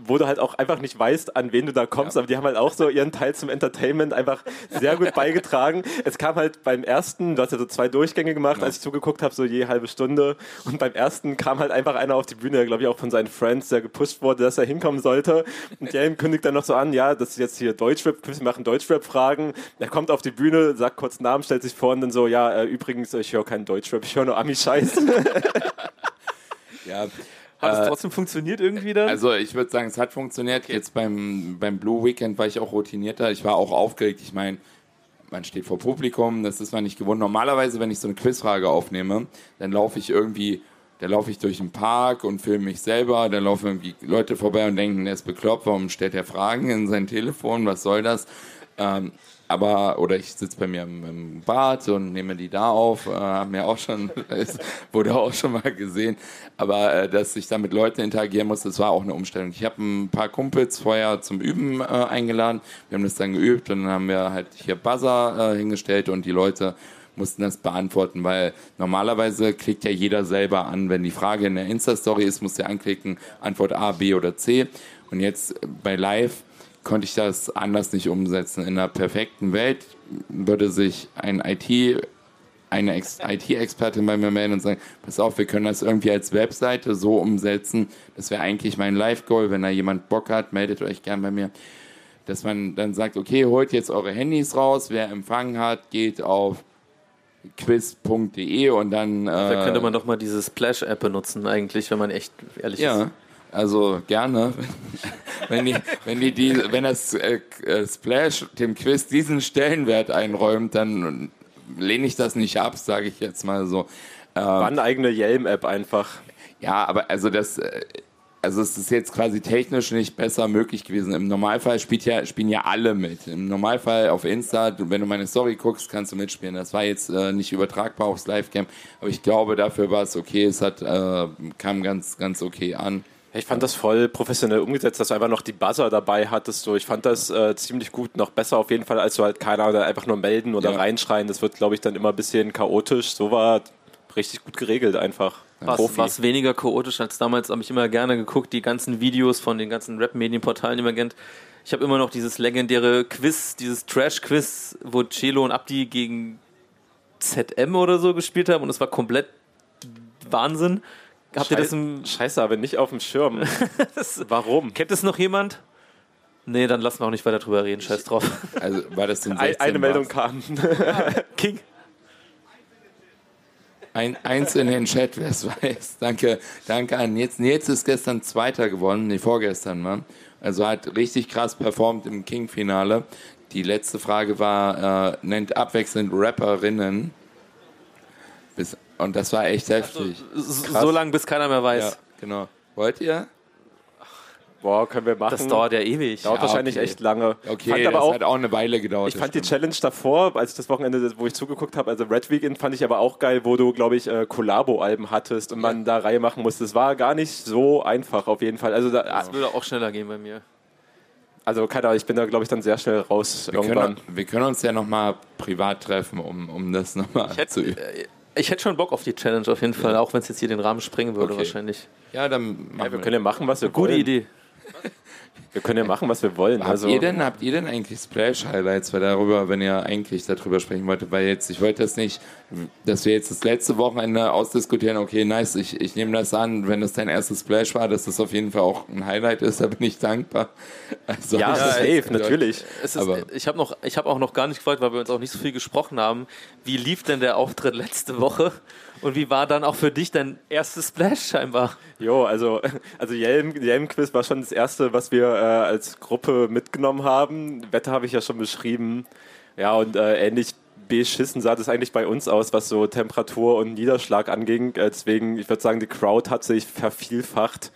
wo du halt auch einfach nicht weißt, an wen du da kommst, ja. aber die haben halt auch so ihren Teil zum Entertainment einfach sehr gut beigetragen. Es kam halt beim ersten, du hast ja so zwei Durchgänge gemacht, ja. als ich zugeguckt habe, so je halbe Stunde. Und beim ersten kam halt einfach einer auf die Bühne, der glaube ich auch von seinen Friends, der gepusht wurde, dass er hinkommen sollte. Und der kündigt dann noch so an, ja, das ist jetzt hier Deutschrap, wir machen Deutschrap-Fragen. Er kommt auf die Bühne, sagt kurz Namen, stellt sich vor und dann so, ja, äh, übrigens, ich höre keinen Deutschrap, ich höre nur Ami-Scheiß. ja, hat es äh, trotzdem funktioniert irgendwie dann? Also ich würde sagen, es hat funktioniert. Okay. Jetzt beim, beim Blue Weekend war ich auch routinierter. Ich war auch aufgeregt. Ich meine, man steht vor Publikum, das ist man nicht gewohnt. Normalerweise, wenn ich so eine Quizfrage aufnehme, dann laufe ich irgendwie, da laufe ich durch den Park und filme mich selber, dann laufen irgendwie Leute vorbei und denken, der ist bekloppt, warum stellt er Fragen in sein Telefon, was soll das? Ähm, aber, oder ich sitze bei mir im, im, Bad und nehme die da auf, äh, haben ja auch schon, wurde auch schon mal gesehen. Aber äh, dass ich da mit Leuten interagieren muss, das war auch eine Umstellung. Ich habe ein paar Kumpels vorher zum Üben äh, eingeladen. Wir haben das dann geübt und dann haben wir halt hier Buzzer äh, hingestellt und die Leute mussten das beantworten, weil normalerweise klickt ja jeder selber an. Wenn die Frage in der Insta-Story ist, muss der anklicken, Antwort A, B oder C. Und jetzt bei Live konnte ich das anders nicht umsetzen. In einer perfekten Welt würde sich ein IT, eine IT-Expertin bei mir melden und sagen, pass auf, wir können das irgendwie als Webseite so umsetzen. Das wäre eigentlich mein Live-Goal. Wenn da jemand Bock hat, meldet euch gern bei mir. Dass man dann sagt, okay, holt jetzt eure Handys raus. Wer empfangen hat, geht auf quiz.de und dann. Äh, da könnte man doch mal diese Splash-App benutzen, eigentlich, wenn man echt ehrlich ja. ist. Also gerne, wenn, die, wenn, die, die, wenn das äh, äh, Splash dem Quiz diesen Stellenwert einräumt, dann lehne ich das nicht ab, sage ich jetzt mal so. Ähm, eine eigene Yelm-App einfach. Ja, aber also das, äh, also es ist jetzt quasi technisch nicht besser möglich gewesen. Im Normalfall spielt ja, spielen ja alle mit. Im Normalfall auf Insta, wenn du meine Story guckst, kannst du mitspielen. Das war jetzt äh, nicht übertragbar aufs Livecam, aber ich glaube, dafür war es okay. Es hat, äh, kam ganz, ganz okay an. Ich fand das voll professionell umgesetzt, dass du einfach noch die Buzzer dabei hattest. So. Ich fand das äh, ziemlich gut, noch besser auf jeden Fall, als du halt keiner einfach nur melden oder ja. reinschreien. Das wird, glaube ich, dann immer ein bisschen chaotisch. So war richtig gut geregelt einfach. Was, was weniger chaotisch als damals, habe ich immer gerne geguckt, die ganzen Videos von den ganzen Rap-Medienportalen, die man kennt. Ich habe immer noch dieses legendäre Quiz, dieses Trash-Quiz, wo Celo und Abdi gegen ZM oder so gespielt haben und es war komplett Wahnsinn. Habt ihr das im Scheiße, aber nicht auf dem Schirm. Warum? Kennt es noch jemand? Nee, dann lassen wir auch nicht weiter drüber reden. Scheiß drauf. Also war das in Eine Meldung kam. King. Ein, eins in den Chat, wer es weiß. Danke, danke an Nils. Nils ist gestern Zweiter geworden, nee, vorgestern, Mann. Also hat richtig krass performt im King-Finale. Die letzte Frage war, äh, nennt abwechselnd Rapperinnen. Bis und das war echt heftig. Also, so lange, bis keiner mehr weiß. Ja, genau. Wollt ihr? Boah, können wir machen. Das dauert ja ewig. Dauert Ja, wahrscheinlich okay. echt lange. Okay, fand das aber auch, hat auch eine Weile gedauert. ich fand die. Challenge davor, als ich das Wochenende, wo ich zugeguckt habe, also Red Weekend, fand ich aber auch geil, wo du, glaube ich, äh, Collabo-Alben hattest und man da Reihe machen musste. Das war gar nicht so einfach auf jeden Fall. Also, da, Das würde auch schneller gehen bei mir. also keine Ahnung, ich bin da, glaube ich, dann sehr schnell raus wir, irgendwann. können, wir können uns ja nochmal privat treffen, um, um das nochmal Ich zu hätte, üben. äh, ich hätte schon Bock auf die Challenge auf jeden Fall, auch wenn es jetzt hier den Rahmen sprengen würde Okay. wahrscheinlich. Ja, dann machen Ja, wir können ja machen, was wir Gute wollen. Idee. Wir können ja machen, was wir wollen. Habt, Also, ihr denn, habt ihr denn eigentlich Splash-Highlights, weil darüber, wenn ihr eigentlich darüber sprechen wolltet, weil jetzt, ich wollte das nicht, dass wir jetzt das letzte Wochenende ausdiskutieren, okay, nice, ich, ich nehme das an, wenn das dein erstes Splash war, dass das auf jeden Fall auch ein Highlight ist, da bin ich dankbar. Also, ja, Ja, safe, natürlich. Es ist, Aber- ich habe noch, ich habe auch noch gar nicht gefragt, weil wir uns auch nicht so viel gesprochen haben. Wie lief denn der Auftritt letzte Woche? Und wie war dann auch für dich dein erstes Splash scheinbar? Jo, also, also Yelm, Yelm-Quiz war schon das erste, was wir äh, als Gruppe mitgenommen haben. Wetter habe ich ja schon beschrieben. Ja, und äh, ähnlich beschissen sah das eigentlich bei uns aus, was so Temperatur und Niederschlag anging. Äh, deswegen, ich würde sagen, die Crowd hat sich vervielfacht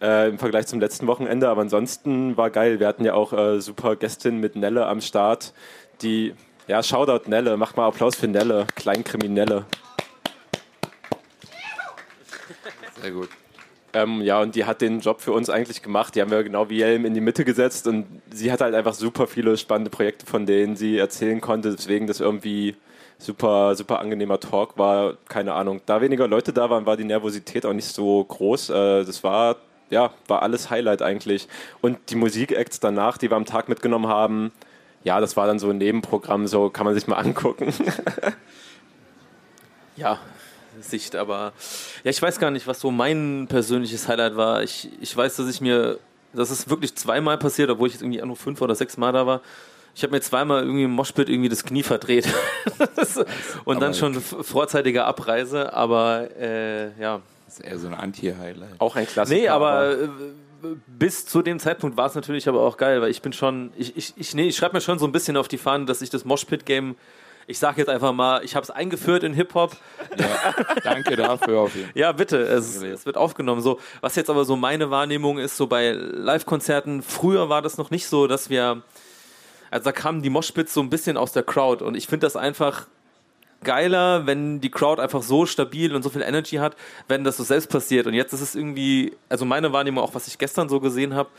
äh, im Vergleich zum letzten Wochenende. Aber ansonsten war geil. Wir hatten ja auch äh, super Gästin mit Nelle am Start, die, ja, Shoutout Nelle, macht mal Applaus für Nelle, Kleinkriminelle. Sehr gut. Ähm, ja, und die hat den Job für uns eigentlich gemacht. Die haben wir genau wie Helm in die Mitte gesetzt und sie hat halt einfach super viele spannende Projekte, von denen sie erzählen konnte. Deswegen das irgendwie super, super angenehmer Talk war. Keine Ahnung. Da weniger Leute da waren, war die Nervosität auch nicht so groß. Äh, das war, ja, war alles Highlight eigentlich. Und die Musikacts danach, die wir am Tag mitgenommen haben, ja, das war dann so ein Nebenprogramm, so kann man sich mal angucken. Ja, Sicht, aber ja, ich weiß gar nicht, was so mein persönliches Highlight war. Ich, ich weiß, dass ich mir, das ist wirklich zweimal passiert, obwohl ich jetzt irgendwie nur fünf oder sechs Mal da war. Ich habe mir zweimal irgendwie im Moshpit irgendwie das Knie verdreht. Und dann schon vorzeitige Abreise, aber äh, ja. Das ist eher so ein Anti-Highlight. auch ein Klassiker. Nee, aber äh, bis zu dem Zeitpunkt war es natürlich aber auch geil, weil ich bin schon, ich, ich, ich, nee, ich schreibe mir schon so ein bisschen auf die Fahne, dass ich das Moshpit-Game, ich sage jetzt einfach mal, ich habe es eingeführt in Hip-Hop. Danke dafür auf jeden Fall. Ja, bitte, es, es wird aufgenommen. So, was jetzt aber so meine Wahrnehmung ist, so bei Live-Konzerten, früher war das noch nicht so, dass wir, also da kamen die Moshpits so ein bisschen aus der Crowd und ich finde das einfach geiler, wenn die Crowd einfach so stabil und so viel Energy hat, wenn das so selbst passiert. Und jetzt ist es irgendwie, also meine Wahrnehmung, auch was ich gestern so gesehen habe,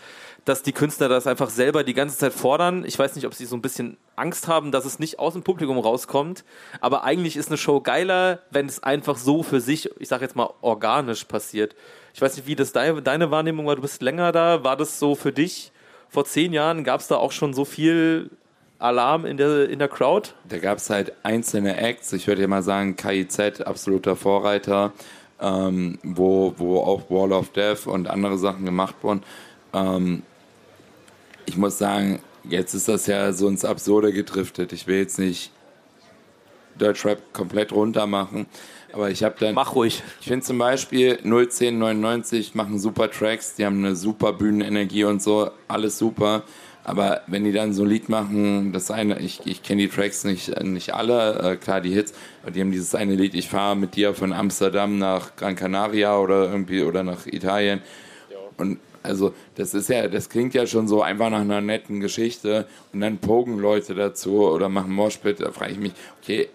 dass die Künstler das einfach selber die ganze Zeit fordern. Ich weiß nicht, ob sie so ein bisschen Angst haben, dass es nicht aus dem Publikum rauskommt, aber eigentlich ist eine Show geiler, wenn es einfach so für sich, ich sag jetzt mal, organisch passiert. Ich weiß nicht, wie das deine, Wahrnehmung war, du bist länger da, war das so für dich? Vor zehn Jahren gab es da auch schon so viel Alarm in der, in der Crowd? Da gab es halt einzelne Acts, ich würde ja mal sagen, KIZ, absoluter Vorreiter, ähm, wo, wo auch Wall of Death und andere Sachen gemacht wurden. Ähm, ich muss sagen, jetzt ist das ja so ins Absurde gedriftet. Ich will jetzt nicht Deutschrap komplett runter machen, aber ich habe dann... Mach ruhig. Ich finde zum Beispiel 01099 machen super Tracks, die haben eine super Bühnenenergie und so, alles super. Aber wenn die dann so ein Lied machen, das eine, ich, ich kenne die Tracks nicht, nicht alle, äh, klar die Hits, aber die haben dieses eine Lied, ich fahre mit dir von Amsterdam nach Gran Canaria oder irgendwie oder nach Italien. Und also das ist ja, das klingt ja schon so einfach nach einer netten Geschichte und dann pogen Leute dazu oder machen Moshpit, da frage ich mich, okay,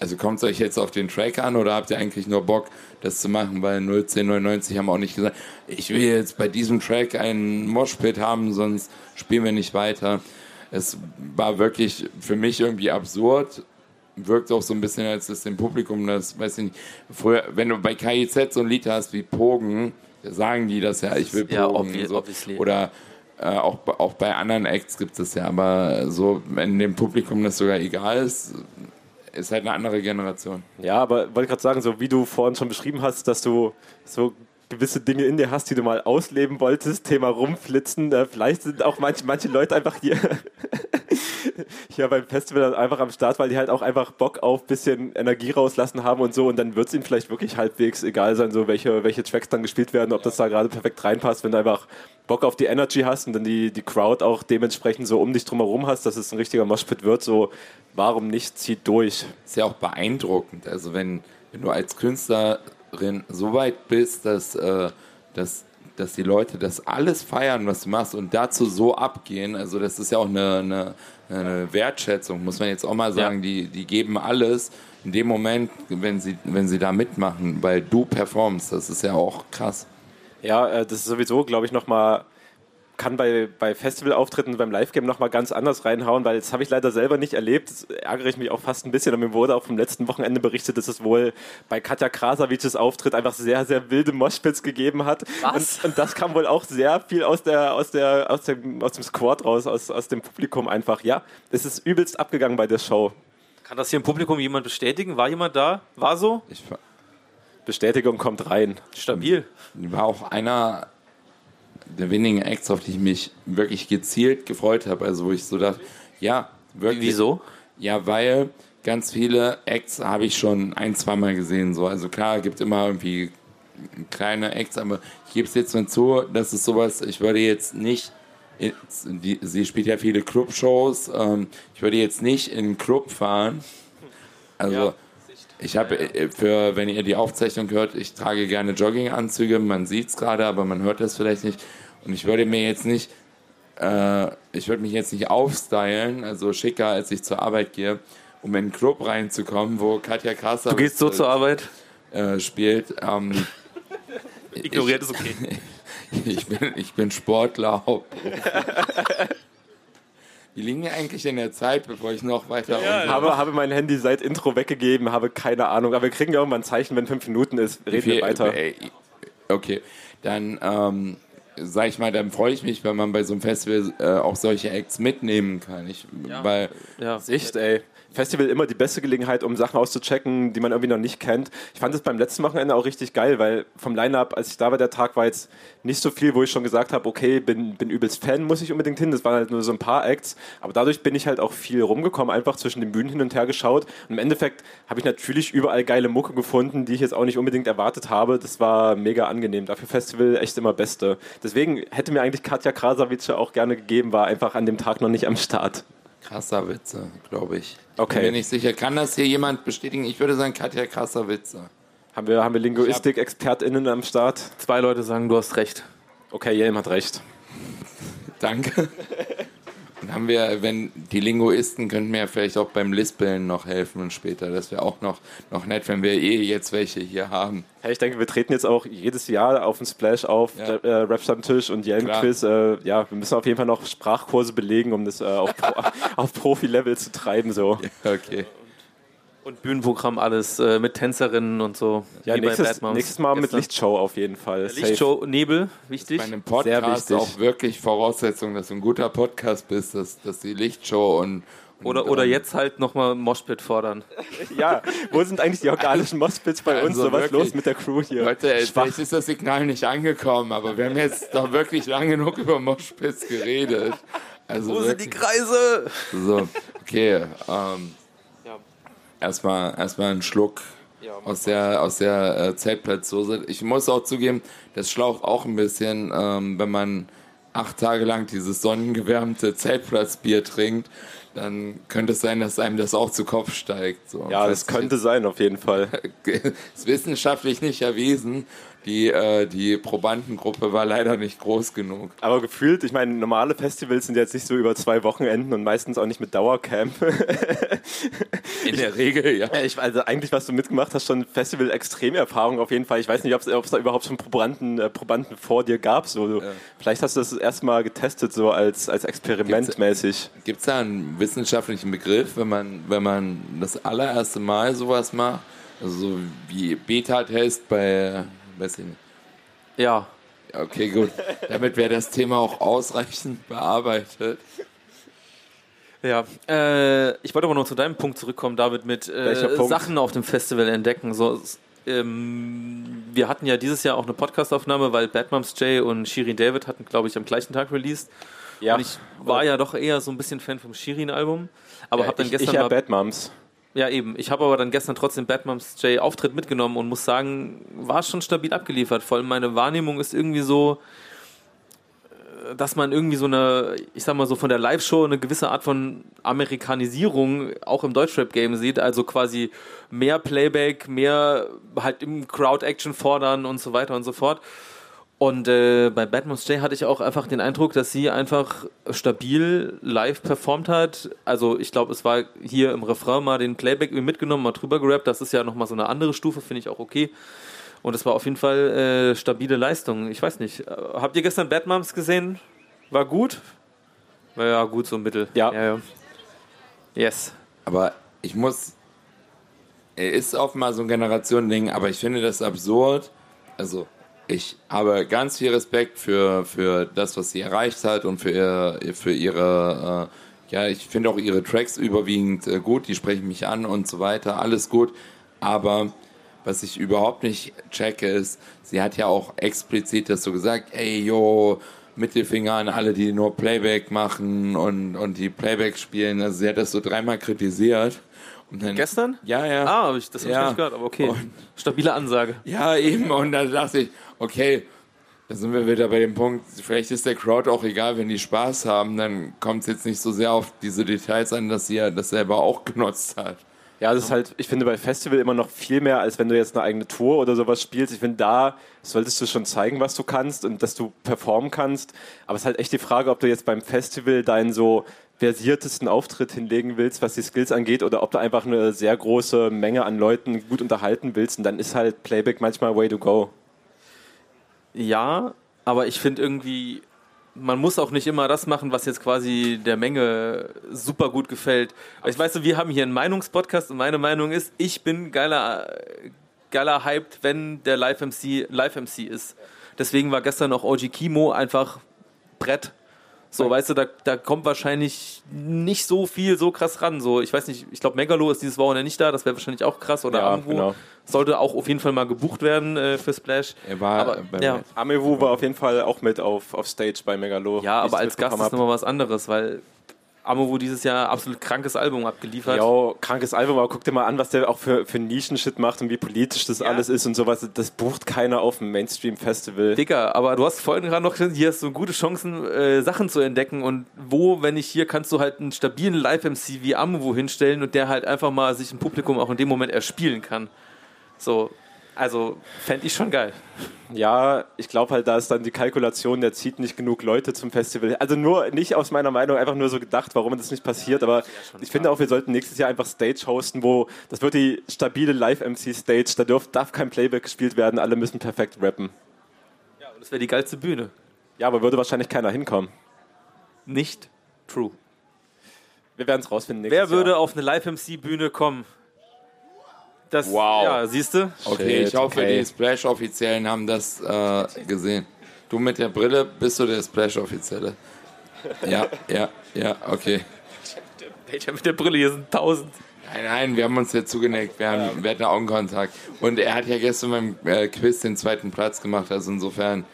also kommt es euch jetzt auf den Track an oder habt ihr eigentlich nur Bock, das zu machen? Weil 01099 haben auch nicht gesagt, ich will jetzt bei diesem Track einen Moshpit haben, sonst spielen wir nicht weiter. Es war wirklich für mich irgendwie absurd. Wirkt auch so ein bisschen, als ist dem Publikum das, weiß ich nicht, früher, wenn du bei KIZ so ein Lied hast wie Pogen, sagen die das ja, ich will Pogen. Ja, obvi- so. obviously. Oder äh, auch, bei- auch bei anderen Acts gibt es das ja, aber so, wenn dem Publikum das sogar egal ist, ist halt eine andere Generation. Ja, aber wollte gerade sagen, so wie du vorhin schon beschrieben hast, dass du so gewisse Dinge in dir hast, die du mal ausleben wolltest, Thema rumflitzen, äh, vielleicht sind auch manche, manche Leute einfach hier, hier beim Festival einfach am Start, weil die halt auch einfach Bock auf bisschen Energie rauslassen haben und so und dann wird es ihnen vielleicht wirklich halbwegs egal sein, so welche, welche Tracks dann gespielt werden, ob das da gerade perfekt reinpasst, wenn du einfach Bock auf die Energy hast und dann die, die Crowd auch dementsprechend so um dich drumherum hast, dass es ein richtiger Moshpit wird, so warum nicht, zieht durch. Ist ja auch beeindruckend. Also wenn, wenn du als Künstlerin so weit bist, dass, äh, dass, dass die Leute das alles feiern, was du machst und dazu so abgehen. Also das ist ja auch eine, eine, eine Wertschätzung, muss man jetzt auch mal sagen. Ja. Die, die geben alles in dem Moment, wenn sie, wenn sie da mitmachen, weil du performst. Das ist ja auch krass. Ja, äh, das ist sowieso, glaube ich, nochmal kann bei, bei Festivalauftritten beim Live-Game nochmal ganz anders reinhauen, weil das habe ich leider selber nicht erlebt. Das ärgere ich mich auch fast ein bisschen. Und mir wurde auch vom letzten Wochenende berichtet, dass es wohl bei Katja Krasavic's Auftritt einfach sehr, sehr wilde Moshpits gegeben hat. Was? Und, und, das kam wohl auch sehr viel aus, der, aus, der, aus, dem, aus dem Squad raus, aus, aus dem Publikum einfach. Ja, es ist übelst abgegangen bei der Show. Kann das hier im Publikum jemand bestätigen? War jemand da? War so? Ich, Bestätigung kommt rein. Stabil. War auch einer der wenigen Acts, auf die ich mich wirklich gezielt gefreut habe. Also wo ich so dachte, ja, wirklich. Wieso? Ja, weil ganz viele Acts habe ich schon ein, zweimal gesehen. So. Also klar, gibt immer irgendwie kleine Acts, aber ich gebe es jetzt mal zu, das ist sowas, ich würde jetzt nicht, die, sie spielt ja viele Clubshows, ähm, ich würde jetzt nicht in einen Club fahren. Also ja. Ich habe äh, für, wenn ihr die Aufzeichnung hört, ich trage gerne Jogginganzüge. Man sieht es gerade, aber man hört das vielleicht nicht. Und ich würde mir jetzt nicht, äh, ich würde mich jetzt nicht aufstylen, also schicker, als ich zur Arbeit gehe, um in einen Club reinzukommen, wo Katja Krasser. Du gehst so äh, zur Arbeit? Äh, spielt. Ähm, Ignoriert ist okay. ich, bin, ich bin Sportler. Wie liegen wir eigentlich in der Zeit, bevor ich noch weiter. Ja, habe, habe mein Handy seit Intro weggegeben, habe keine Ahnung. Aber wir kriegen ja irgendwann ein Zeichen, wenn fünf Minuten ist. Reden wir weiter. Okay, dann ähm, sag ich mal, dann freue ich mich, wenn man bei so einem Festival äh, auch solche Acts mitnehmen kann. Ich, ja. Weil, ja. Sicht, ey. Festival immer die beste Gelegenheit, um Sachen auszuchecken, die man irgendwie noch nicht kennt. Ich fand es beim letzten Wochenende auch richtig geil, weil vom Line-Up, als ich da war, der Tag war jetzt nicht so viel, wo ich schon gesagt habe, okay, bin, bin übelst Fan, muss ich unbedingt hin. Das waren halt nur so ein paar Acts. Aber dadurch bin ich halt auch viel rumgekommen, einfach zwischen den Bühnen hin und her geschaut. Und im Endeffekt habe ich natürlich überall geile Mucke gefunden, die ich jetzt auch nicht unbedingt erwartet habe. Das war mega angenehm. Dafür Festival echt immer Beste. Deswegen hätte mir eigentlich Katja Krasavice auch gerne gegeben, war einfach an dem Tag noch nicht am Start. Krasser Witze, glaube ich. Okay. Bin mir nicht sicher. Kann das hier jemand bestätigen? Ich würde sagen, Katja krasser Witze. Haben wir, haben wir Linguistik-ExpertInnen am Start? Zwei Leute sagen, du hast recht. Okay, Jelm hat recht. Danke. Dann haben wir, wenn die Linguisten könnten mir vielleicht auch beim Lispeln noch helfen und später. Das wäre auch noch, noch nett, wenn wir eh jetzt welche hier haben. Hey, ich denke, wir treten jetzt auch jedes Jahr auf den Splash auf, ja. äh, Rap-Stammtisch und Jelm-Quiz. Äh, ja, wir müssen auf jeden Fall noch Sprachkurse belegen, um das äh, auf, Pro auf Profi-Level zu treiben. So. Ja, okay. Und Bühnenprogramm alles äh, mit Tänzerinnen und so. Ja, nächstes, nächstes, Mal gestern. mit Lichtshow auf jeden Fall. Lichtshow, Nebel, wichtig. Bei einem Podcast auch wirklich Voraussetzung, dass du ein guter Podcast bist, dass, dass die Lichtshow und, oder, oder jetzt halt nochmal Moshpit fordern. ja, wo sind eigentlich die organischen Moshpits bei uns? Also so was los mit der Crew hier? Leute, vielleicht ist das Signal nicht angekommen, aber wir haben jetzt doch wirklich lang genug über Moshpits geredet. Also wo sind die Kreise? So, okay. Ähm, erstmal erstmal einen Schluck ja, aus der, aus der äh, Zeltplatzsoße. Ich muss auch zugeben, das schlaucht auch ein bisschen, ähm, wenn man acht Tage lang dieses sonnengewärmte Zeltplatzbier trinkt, dann könnte es sein, dass einem das auch zu Kopf steigt. So. Ja, das könnte sein, auf jeden Fall. ist wissenschaftlich nicht erwiesen, die, äh, die Probandengruppe war leider nicht groß genug. Aber gefühlt, ich meine, normale Festivals sind jetzt nicht so über zwei Wochenenden und meistens auch nicht mit Dauercamp. In der Regel, ja. Ich, also eigentlich, was du mitgemacht hast, schon Festival-Extremerfahrung auf jeden Fall. Ich weiß nicht, ob es da überhaupt schon Probanden, äh, Probanden vor dir gab. So. Ja. Vielleicht hast du das erstmal getestet, so als, als Experiment mäßig. Gibt es da einen wissenschaftlichen Begriff, wenn man, wenn man das allererste Mal sowas macht? Also so wie Beta-Test bei Weiß ich nicht. Ja. Okay, gut. Damit wäre das Thema auch ausreichend bearbeitet. Ja, äh, ich wollte aber noch zu deinem Punkt zurückkommen, David, mit äh, Sachen auf dem Festival entdecken. So, ähm, wir hatten ja dieses Jahr auch eine Podcastaufnahme, weil Bad Moms Jay und Shirin David hatten, glaube ich, am gleichen Tag released. Ja. Und ich war ja doch eher so ein bisschen Fan vom Shirin-Album. Aber ja, habe dann ich, gestern. Ich ja Bad Moms. Ja, eben. Ich habe aber dann gestern trotzdem Batmans J Auftritt mitgenommen und muss sagen, war schon stabil abgeliefert. Vor allem meine Wahrnehmung ist irgendwie so, äh, dass man irgendwie so eine, ich sag mal so von der Live-Show eine gewisse Art von Amerikanisierung auch im Deutschrap-Game sieht. Also quasi mehr Playback, mehr halt im Crowd-Action fordern und so weiter und so fort. Und äh, bei Batman's Jay hatte ich auch einfach den Eindruck, dass sie einfach stabil live performt hat. Also ich glaube, es war hier im Refrain mal den Playback mitgenommen, mal drüber gerappt. Das ist ja nochmal so eine andere Stufe, finde ich auch okay. Und es war auf jeden Fall äh, stabile Leistung. Ich weiß nicht. Habt ihr gestern Batmums gesehen? War gut? War ja gut, so mittel. Ja. ja, ja. Yes. Aber ich muss. Er ist oft mal so ein Generationending, aber ich finde das absurd. Also, ich habe ganz viel Respekt für, für das, was sie erreicht hat und für, ihr, für ihre. Äh, ja, ich finde auch ihre Tracks überwiegend äh, gut, die sprechen mich an und so weiter, alles gut. Aber was ich überhaupt nicht checke, ist, sie hat ja auch explizit das so gesagt, ey, yo, Mittelfinger an alle, die nur Playback machen und, und die Playback spielen. Also sie hat das so dreimal kritisiert. Und dann, Gestern? Ja, ja. Ah, das habe Ja. ich nicht gehört, aber okay. Und- Stabile Ansage. Ja, eben. Und dann dachte ich, okay, da sind wir wieder bei dem Punkt, vielleicht ist der Crowd auch egal, wenn die Spaß haben, dann kommt es jetzt nicht so sehr auf diese Details an, dass sie ja das selber auch genutzt hat. Ja, das ist halt, ich finde bei Festival immer noch viel mehr, als wenn du jetzt eine eigene Tour oder sowas spielst. Ich finde, da solltest du schon zeigen, was du kannst und dass du performen kannst. Aber es ist halt echt die Frage, ob du jetzt beim Festival deinen so versiertesten Auftritt hinlegen willst, was die Skills angeht, oder ob du einfach eine sehr große Menge an Leuten gut unterhalten willst. Und dann ist halt Playback manchmal way to go. Ja, aber ich finde irgendwie, man muss auch nicht immer das machen, was jetzt quasi der Menge super gut gefällt. Ich weiß, so, wir haben hier einen Meinungspodcast und meine Meinung ist, ich bin geiler, geiler hyped, wenn der Live-MC Live-MC ist. Deswegen war gestern auch OG Kimo einfach Brett. So, weißt du, da, da kommt wahrscheinlich nicht so viel so krass ran. So, ich weiß nicht, ich glaube, Megalo ist dieses Wochenende nicht da, das wäre wahrscheinlich auch krass. Oder Ja, Amgo genau. sollte auch auf jeden Fall mal gebucht werden äh, für Splash. Er war Aber, bei ja. Amewu war auf jeden Fall auch mit auf, auf Stage bei Megalo. Ja, aber als Gast ist nochmal was anderes, weil Amovo dieses Jahr absolut krankes Album abgeliefert. Ja, krankes Album, aber guck dir mal an, was der auch für, für Nischenshit macht und wie politisch das Ja. alles ist und sowas. Das bucht keiner auf dem Mainstream-Festival. Dicker, aber du hast vorhin gerade noch gesagt, hier hast du gute Chancen, äh, Sachen zu entdecken und wo, wenn nicht hier, kannst du halt einen stabilen Live-MC wie Amovo hinstellen und der halt einfach mal sich im Publikum auch in dem Moment erspielen kann. So, also fände ich schon geil. Ja, ich glaube halt, da ist dann die Kalkulation, der zieht nicht genug Leute zum Festival. Also nur, nicht aus meiner Meinung, einfach nur so gedacht, warum das nicht passiert. Aber ich finde auch, wir sollten nächstes Jahr einfach Stage hosten, wo, das wird die stabile Live-MC-Stage, da darf, darf kein Playback gespielt werden, alle müssen perfekt rappen. Ja, und das wäre die geilste Bühne. Ja, aber würde wahrscheinlich keiner hinkommen. Nicht true. Wir werden es rausfinden nächstes Wer würde Jahr. auf eine Live-MC-Bühne kommen? Das, Wow. Ja, siehst du? Okay, ich Shit, hoffe, okay. die Splash-Offiziellen haben das äh, gesehen. Du mit der Brille bist du der Splash-Offizielle. Ja, ja, ja, okay. Welcher mit der Brille? Hier sind tausend. Nein, nein, wir haben uns ja zugeneckt, wir, haben, wir hatten Augenkontakt. Und er hat ja gestern beim äh, Quiz den zweiten Platz gemacht, also insofern.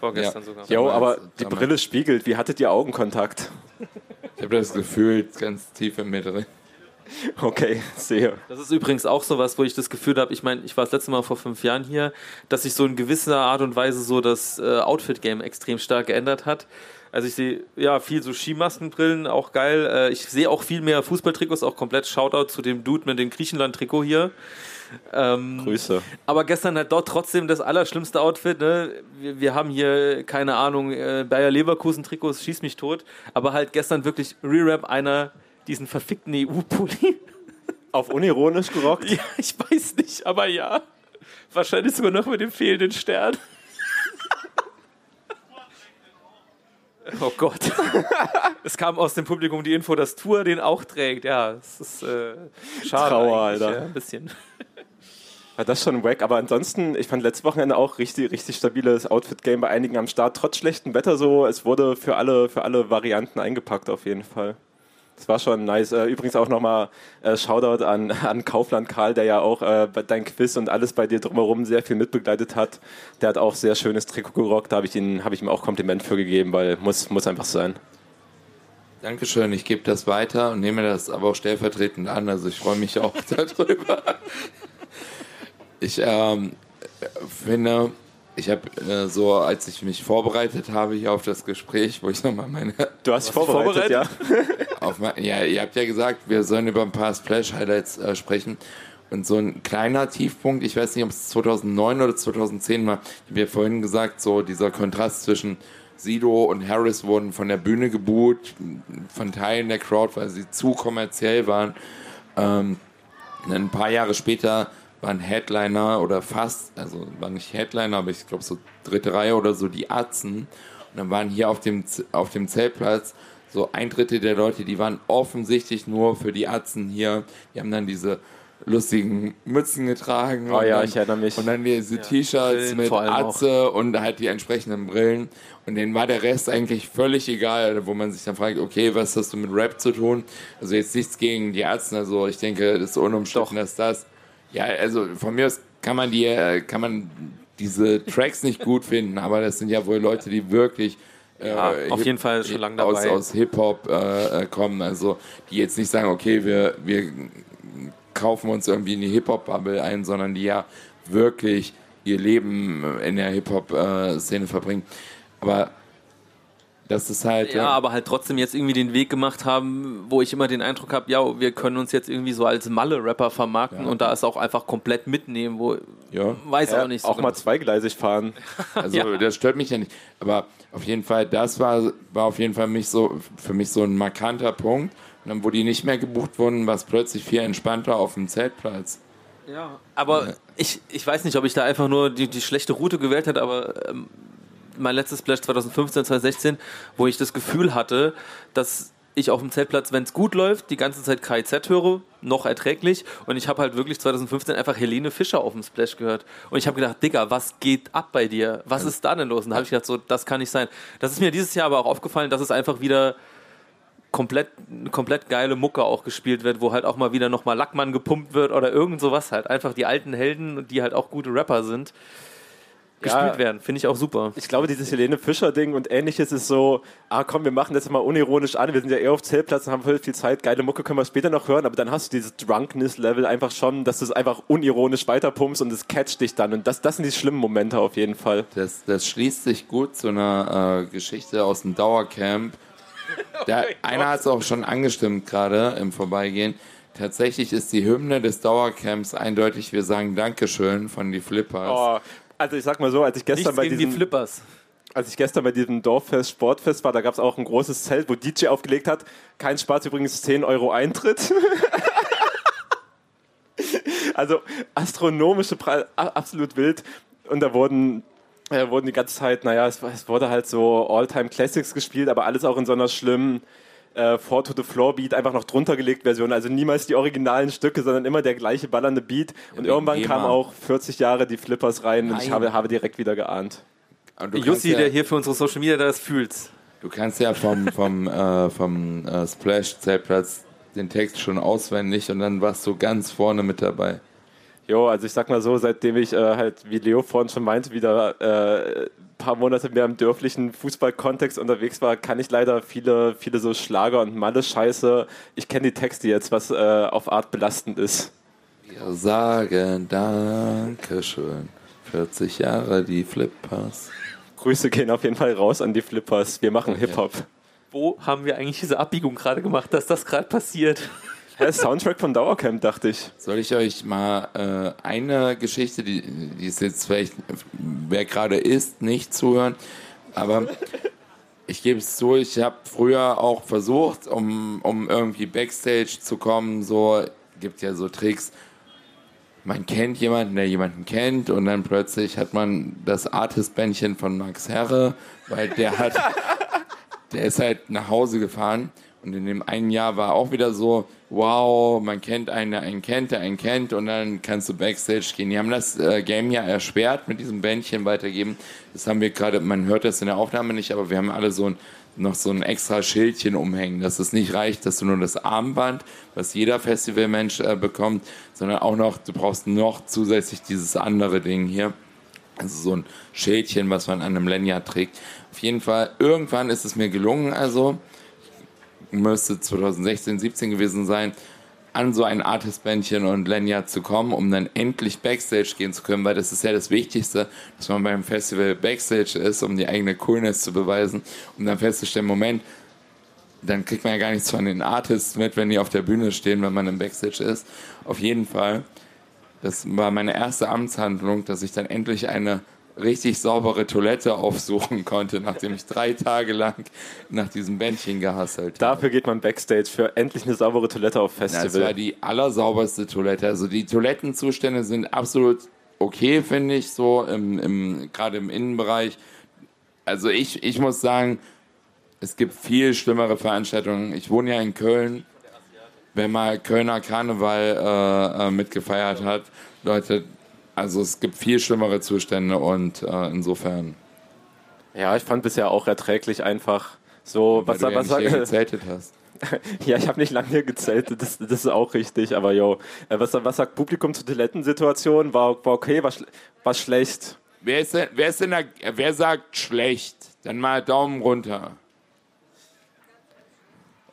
Vorgestern Ja. sogar. Jo, Damals- aber die. Brille spiegelt. Wie hattet ihr Augenkontakt? Ich habe das Gefühl ganz tief in mir drin. Okay, sehe. Das ist übrigens auch so was, wo ich das Gefühl habe, ich meine, ich war das letzte Mal vor fünf Jahren hier, dass sich so in gewisser Art und Weise so das äh, Outfit-Game extrem stark geändert hat. Also ich sehe ja viel so Skimaskenbrillen, auch geil. Äh, ich sehe auch viel mehr Fußballtrikots, auch komplett Shoutout zu dem Dude mit dem Griechenland-Trikot hier. Ähm, Grüße. aber gestern halt dort trotzdem das allerschlimmste Outfit. Ne? Wir, wir haben hier, keine Ahnung, äh, Bayer Leverkusen-Trikots, schieß mich tot. Aber halt gestern wirklich Re-Rap einer diesen verfickten EU-Pulli. Auf unironisch gerockt? Ja, ich weiß nicht, aber ja. Wahrscheinlich sogar noch mit dem fehlenden Stern. Oh Gott. Es kam aus dem Publikum die Info, dass Tour den auch trägt. Ja, es ist äh, schade. Trauer, Alter. Ja, ein bisschen. Ja, das ist schon wack, aber ansonsten, ich fand letztes Wochenende auch richtig, richtig stabiles Outfit-Game bei einigen am Start. Trotz schlechtem Wetter so, es wurde für alle, für alle Varianten eingepackt auf jeden Fall. Das war schon nice. Äh, Übrigens auch nochmal äh, Shoutout an, an Kaufland Karl, der ja auch äh, dein Quiz und alles bei dir drumherum sehr viel mitbegleitet hat. Der hat auch sehr schönes Trikot gerockt, da habe ich, ihn- hab ich ihm auch Kompliment für gegeben, weil muss, muss einfach sein. Dankeschön, ich gebe das weiter und nehme das aber auch stellvertretend an. Also ich freue mich auch darüber. Ich ähm, finde, ich habe äh, so, als ich mich vorbereitet habe hier auf das Gespräch, wo ich nochmal meine, Du hast dich dich vorbereitet, ja? auf ja, ihr habt ja gesagt, wir sollen über ein paar Splash-Highlights äh, sprechen. Und so ein kleiner Tiefpunkt, ich weiß nicht, ob es 2009 oder 2010 war, wie wir vorhin gesagt, so dieser Kontrast zwischen Sido und Harris wurden von der Bühne gebuht, von Teilen der Crowd, weil sie zu kommerziell waren. Ähm, ein paar Jahre später waren Headliner oder fast, also waren nicht Headliner, aber ich glaube so dritte Reihe oder so, die Atzen. Und dann waren hier auf dem, auf dem Zeltplatz so ein Drittel der Leute, die waren offensichtlich nur für die Atzen hier. Die haben dann diese lustigen Mützen getragen. Oh ja, dann, ich erinnere mich. Und dann diese ja, T-Shirts mit Atze auch. und halt die entsprechenden Brillen. Und denen war der Rest eigentlich völlig egal, wo man sich dann fragt, okay, was hast du mit Rap zu tun? Also jetzt nichts gegen die Ärzte, also ich denke, das ist unumstritten, dass das, ja, also von mir aus kann man die, äh, kann man diese Tracks nicht gut finden, aber das sind ja wohl Leute, die wirklich äh, ja, auf Hip jeden Fall schon lange dabei. Aus, aus Hip-Hop äh, äh, kommen, also die jetzt nicht sagen, okay, wir, wir kaufen uns irgendwie in die Hip-Hop-Bubble ein, sondern die ja wirklich ihr Leben in der Hip-Hop-Szene verbringen. Aber das ist halt. Ja, aber halt trotzdem jetzt irgendwie den Weg gemacht haben, wo ich immer den Eindruck habe, ja, wir können uns jetzt irgendwie so als Malle-Rapper vermarkten ja. und da ist auch einfach komplett mitnehmen, wo ja. weiß ja, auch nicht so. Auch genau. mal zweigleisig fahren. Also ja. das stört mich ja nicht. Aber auf jeden Fall, das war, war auf jeden Fall mich so, für mich so ein markanter Punkt. Und dann, wo die nicht mehr gebucht wurden, war es plötzlich viel entspannter auf dem Zeltplatz. Ja, aber ich, ich weiß nicht, ob ich da einfach nur die, die schlechte Route gewählt hätte, aber ähm, mein letztes Splash 2015, 2016, wo ich das Gefühl hatte, dass ich auf dem Zeltplatz, wenn es gut läuft, die ganze Zeit KIZ höre, noch erträglich. Und ich habe halt wirklich 2015 einfach Helene Fischer auf dem Splash gehört. Und ich habe gedacht, Digga, was geht ab bei dir? Was ist da denn los? Und da habe ich gedacht, so, das kann nicht sein. Das ist mir dieses Jahr aber auch aufgefallen, dass es einfach wieder komplett, komplett geile Mucke auch gespielt wird, wo halt auch mal wieder nochmal Lackmann gepumpt wird oder irgend sowas halt. Einfach die alten Helden, die halt auch gute Rapper sind gespielt werden. Finde ich auch super. Ich glaube, dieses Helene Fischer-Ding und ähnliches ist so, ah komm, wir machen das mal unironisch an, wir sind ja eher auf Zeltplatz und haben voll viel Zeit, geile Mucke können wir später noch hören, aber dann hast du dieses Drunkness-Level einfach schon, dass du es einfach unironisch weiterpumpst und es catcht dich dann und das, das sind die schlimmen Momente auf jeden Fall. Das, das schließt sich gut zu einer äh, Geschichte aus dem Dauercamp. Der, oh einer hat es auch schon angestimmt gerade im Vorbeigehen. Tatsächlich ist die Hymne des Dauercamps eindeutig, wir sagen Dankeschön von die Flippers. Oh, also ich sag mal so, als ich gestern Nichts bei diesem, die Flippers. Als ich gestern bei diesem Dorffest, Sportfest war, da gab es auch ein großes Zelt, wo DJ aufgelegt hat. Kein Spaß, übrigens 10 Euro Eintritt. also astronomische Preise, absolut wild. Und da wurden äh, wurden die ganze Zeit, naja, es, es wurde halt so All-Time-Classics gespielt, aber alles auch in so einer schlimmen äh, Four to the Floor Beat einfach noch drunter gelegt Version. Also niemals die originalen Stücke, sondern immer der gleiche ballernde Beat. Und ja, irgendwann kamen auch 40 Jahre die Flippers rein Nein. und ich habe, habe direkt wieder geahnt. Jussi, ja, der hier für unsere Social Media das fühlt. Du kannst ja vom, vom, äh, vom äh, Splash-Zeltplatz den Text schon auswendig und dann warst du ganz vorne mit dabei. Jo, also ich sag mal so, seitdem ich äh, halt, wie Leo vorhin schon meinte, wieder äh, paar Monate mehr im dörflichen Fußballkontext unterwegs war, kann ich leider viele, viele so Schlager und Malle-Scheiße. Ich kenne die Texte jetzt, was äh, auf Art belastend ist. Wir sagen Dankeschön. 40 Jahre die Flippers. Grüße gehen auf jeden Fall raus an die Flippers. Wir machen Hip-Hop. Wo haben wir eigentlich diese Abbiegung gerade gemacht, dass das gerade passiert? Ja, Soundtrack von Dauercamp, dachte ich. Soll ich euch mal äh, eine Geschichte, die, die ist jetzt vielleicht, wer gerade ist, nicht zuhören, aber ich gebe es zu, ich habe früher auch versucht, um, um irgendwie Backstage zu kommen, so, gibt ja so Tricks, man kennt jemanden, der jemanden kennt und dann plötzlich hat man das Artist-Bändchen von Max Herre, weil der hat, der ist halt nach Hause gefahren und in dem einen Jahr war auch wieder so, wow, man kennt einen, der einen kennt, der einen kennt und dann kannst du Backstage gehen. Die haben das äh, Game ja erschwert mit diesem Bändchen weitergeben. Das haben wir gerade, man hört das in der Aufnahme nicht, aber wir haben alle so ein, noch so ein extra Schildchen umhängen, dass es nicht reicht, dass du nur das Armband, was jeder Festivalmensch äh, bekommt, sondern auch noch, du brauchst noch zusätzlich dieses andere Ding hier. Also so ein Schildchen, was man an einem Lanyard trägt. Auf jeden Fall, irgendwann ist es mir gelungen, also müsste 2016, 17 gewesen sein, an so ein Artist-Bändchen und Lanyard zu kommen, um dann endlich Backstage gehen zu können, weil das ist ja das Wichtigste, dass man beim Festival Backstage ist, um die eigene Coolness zu beweisen, um dann festzustellen, Moment, dann kriegt man ja gar nichts von den Artists mit, wenn die auf der Bühne stehen, wenn man im Backstage ist. Auf jeden Fall Das war meine erste Amtshandlung, dass ich dann endlich eine richtig saubere Toilette aufsuchen konnte, nachdem ich drei Tage lang nach diesem Bändchen gehasselt habe. Dafür geht man Backstage für endlich eine saubere Toilette auf Ja, es war Festival. die allersauberste Toilette. Also die Toilettenzustände sind absolut okay, finde ich, so im, im, gerade im Innenbereich. Also ich, ich muss sagen, es gibt viel schlimmere Veranstaltungen. Ich wohne ja in Köln. Wer mal Kölner Karneval äh, äh, mitgefeiert hat, Leute, also es gibt viel schlimmere Zustände und äh, insofern, ja, ich fand bisher auch erträglich einfach. So, weil was, du ja was, nicht was, gezeltet hast. Ja, ich habe nicht lange hier gezeltet, das, das ist auch richtig, aber yo, äh, was, was sagt Publikum zur Toilettensituation? War, war okay, war, war schlecht? Wer ist denn, wer ist denn da, wer sagt schlecht? Dann mal Daumen runter.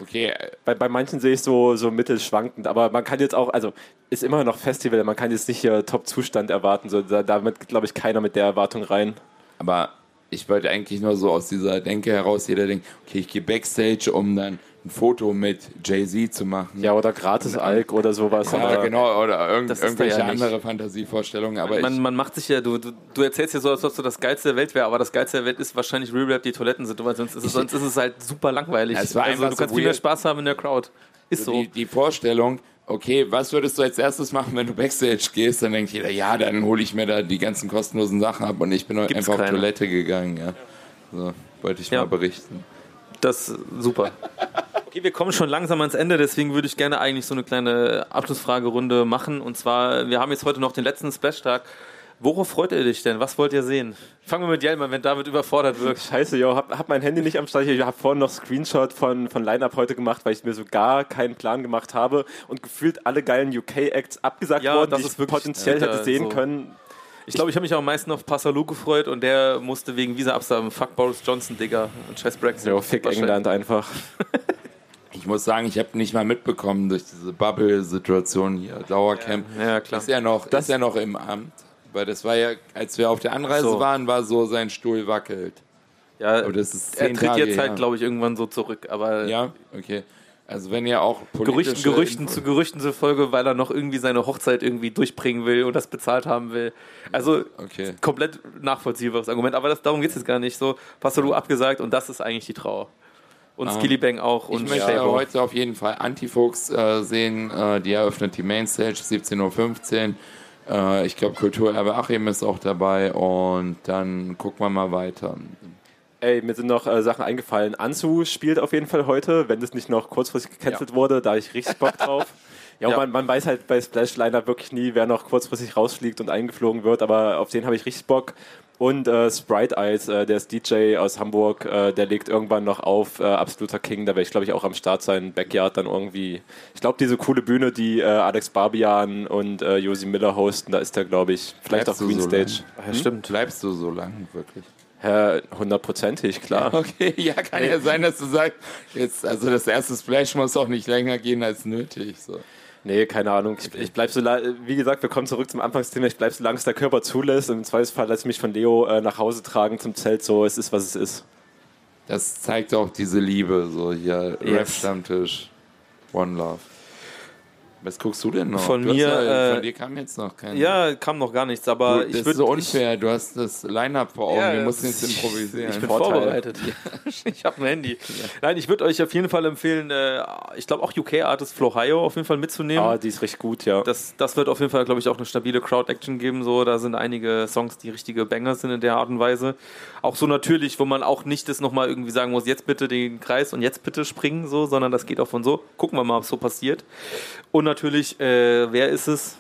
Okay, äh, Bei, bei manchen sehe ich so, so mittelschwankend, aber man kann jetzt auch, also ist immer noch Festival, man kann jetzt nicht hier Top-Zustand erwarten, so, da, damit glaube ich keiner mit der Erwartung rein. aber ich wollte eigentlich nur so aus dieser Denke heraus, jeder denkt, okay, ich gehe Backstage, um dann ein Foto mit Jay-Z zu machen. Ja, oder Gratis-Alk oder sowas. Ja, aber genau, oder irgend, irgendwelche ja nicht. andere Fantasievorstellungen. Aber Man, man macht sich ja, du, du, du erzählst ja so, als ob so das Geilste der Welt wäre, aber das Geilste der Welt ist wahrscheinlich Real Rap die Toilettensituation. Sonst ist es, sonst ist es halt super langweilig. Ja, es war also, du so kannst viel mehr. Spaß haben in der Crowd. Ist so. die, die Vorstellung, okay, was würdest du als erstes machen, wenn du Backstage gehst? Dann denkt jeder, ja, dann hole ich mir da die ganzen kostenlosen Sachen ab und ich bin Gibt's einfach auf keine. Toilette gegangen. Ja. So, wollte ich Ja. mal berichten. Das super. Okay, wir kommen schon langsam ans Ende, deswegen würde ich gerne eigentlich so eine kleine Abschlussfragerunde machen. Und zwar, wir haben jetzt heute noch den letzten Splash-Tag. Worauf freut ihr dich denn? Was wollt ihr sehen? Fangen wir mit Jelm an, wenn David überfordert wirkt. Scheiße, yo, hab, hab mein Handy nicht am Start. Ich habe vorhin noch Screenshot von, von Line-Up heute gemacht, weil ich mir so gar keinen Plan gemacht habe und gefühlt alle geilen UK-Acts abgesagt Ja, wurden, das die ist ich wirklich, potenziell Alter, hätte sehen so. können. Ich glaube, ich habe mich auch am meisten auf Passalou gefreut und der musste wegen Visa absagen. Fuck Boris Johnson, Digga. Und scheiß Brexit. Jo, fick. England einfach. Ich muss sagen, ich habe nicht mal mitbekommen durch diese Bubble-Situation hier. Dauercamp Ja, klar. ist ja noch, ist ja noch im Amt. Weil das war ja, als wir auf der Anreise So. waren, war so, sein Stuhl wackelt. Ja, Aber das ist er tritt Tage jetzt halt, glaube ich, irgendwann so zurück. Aber Ja, okay. Also wenn ihr auch Gerüchten, Gerüchten Info- zu Gerüchten zufolge, weil er noch irgendwie seine Hochzeit irgendwie durchbringen will und das bezahlt haben will. Also Okay. komplett nachvollziehbares Argument, aber das, darum geht es jetzt gar nicht. So, Passalou abgesagt und das ist eigentlich die Trauer. Und Skilly Bang auch Ich und möchte Shabo. heute auf jeden Fall Antifuchs äh, sehen. Äh, die eröffnet die Mainstage 17.15 Uhr. Äh, ich glaube, Kulturerbe Achim ist auch dabei und dann gucken wir mal weiter. Ey, mir sind noch äh, Sachen eingefallen. Anzu spielt auf jeden Fall heute, wenn das nicht noch kurzfristig gecancelt wurde, da hab ich richtig Bock drauf. Ja, und Ja. Man, man weiß halt bei Splash Liner wirklich nie, wer noch kurzfristig rausfliegt und eingeflogen wird, aber auf den habe ich richtig Bock. Und äh, Sprite Eyes, äh, der ist DJ aus Hamburg, äh, der legt irgendwann noch auf, äh, absoluter King, da werde ich glaube ich auch am Start sein, Backyard dann irgendwie. Ich glaube, diese coole Bühne, die äh, Alex Barbian und äh, Josi Miller hosten, da ist der glaube ich, vielleicht Bleibst auch du Green so Stage. Ja, stimmt. Bleibst du so lang, wirklich? Hundertprozentig, klar. Okay, ja, kann ja sein, dass du sagst, jetzt, also das erste Splash muss auch nicht länger gehen als nötig. So. Nee, keine Ahnung. Ich, ich bleib so, wie gesagt, wir kommen zurück zum Anfangsthema. Ich bleib so lange es der Körper zulässt. Und im Zweifelsfall lasse ich mich von Leo äh, nach Hause tragen zum Zelt. So, es ist, was es ist. Das zeigt auch diese Liebe, so hier Yes. Rap-Stammtisch, One Love. Was guckst du denn noch? Von du mir, ja, äh, von dir kam jetzt noch kein. Ja, kam noch gar nichts, aber du, das ich ist würde so unfair. Du hast das Line-Up vor Augen. Ja, du musst das- jetzt improvisieren. Ich bin Vorteil. vorbereitet. ich habe ein Handy. Nein, ich würde euch auf jeden Fall empfehlen, äh, ich glaube auch UK Artist Flohio auf jeden Fall mitzunehmen. Ah, die ist richtig gut, ja. Das, das wird auf jeden Fall, glaube ich, auch eine stabile Crowd-Action geben. So, da sind einige Songs, die richtige Banger sind in der Art und Weise. Auch so natürlich, wo man auch nicht das nochmal irgendwie sagen muss, jetzt bitte den Kreis und jetzt bitte springen, so, sondern das geht auch von so. Gucken wir mal, ob so passiert. Und natürlich, äh, wer ist es?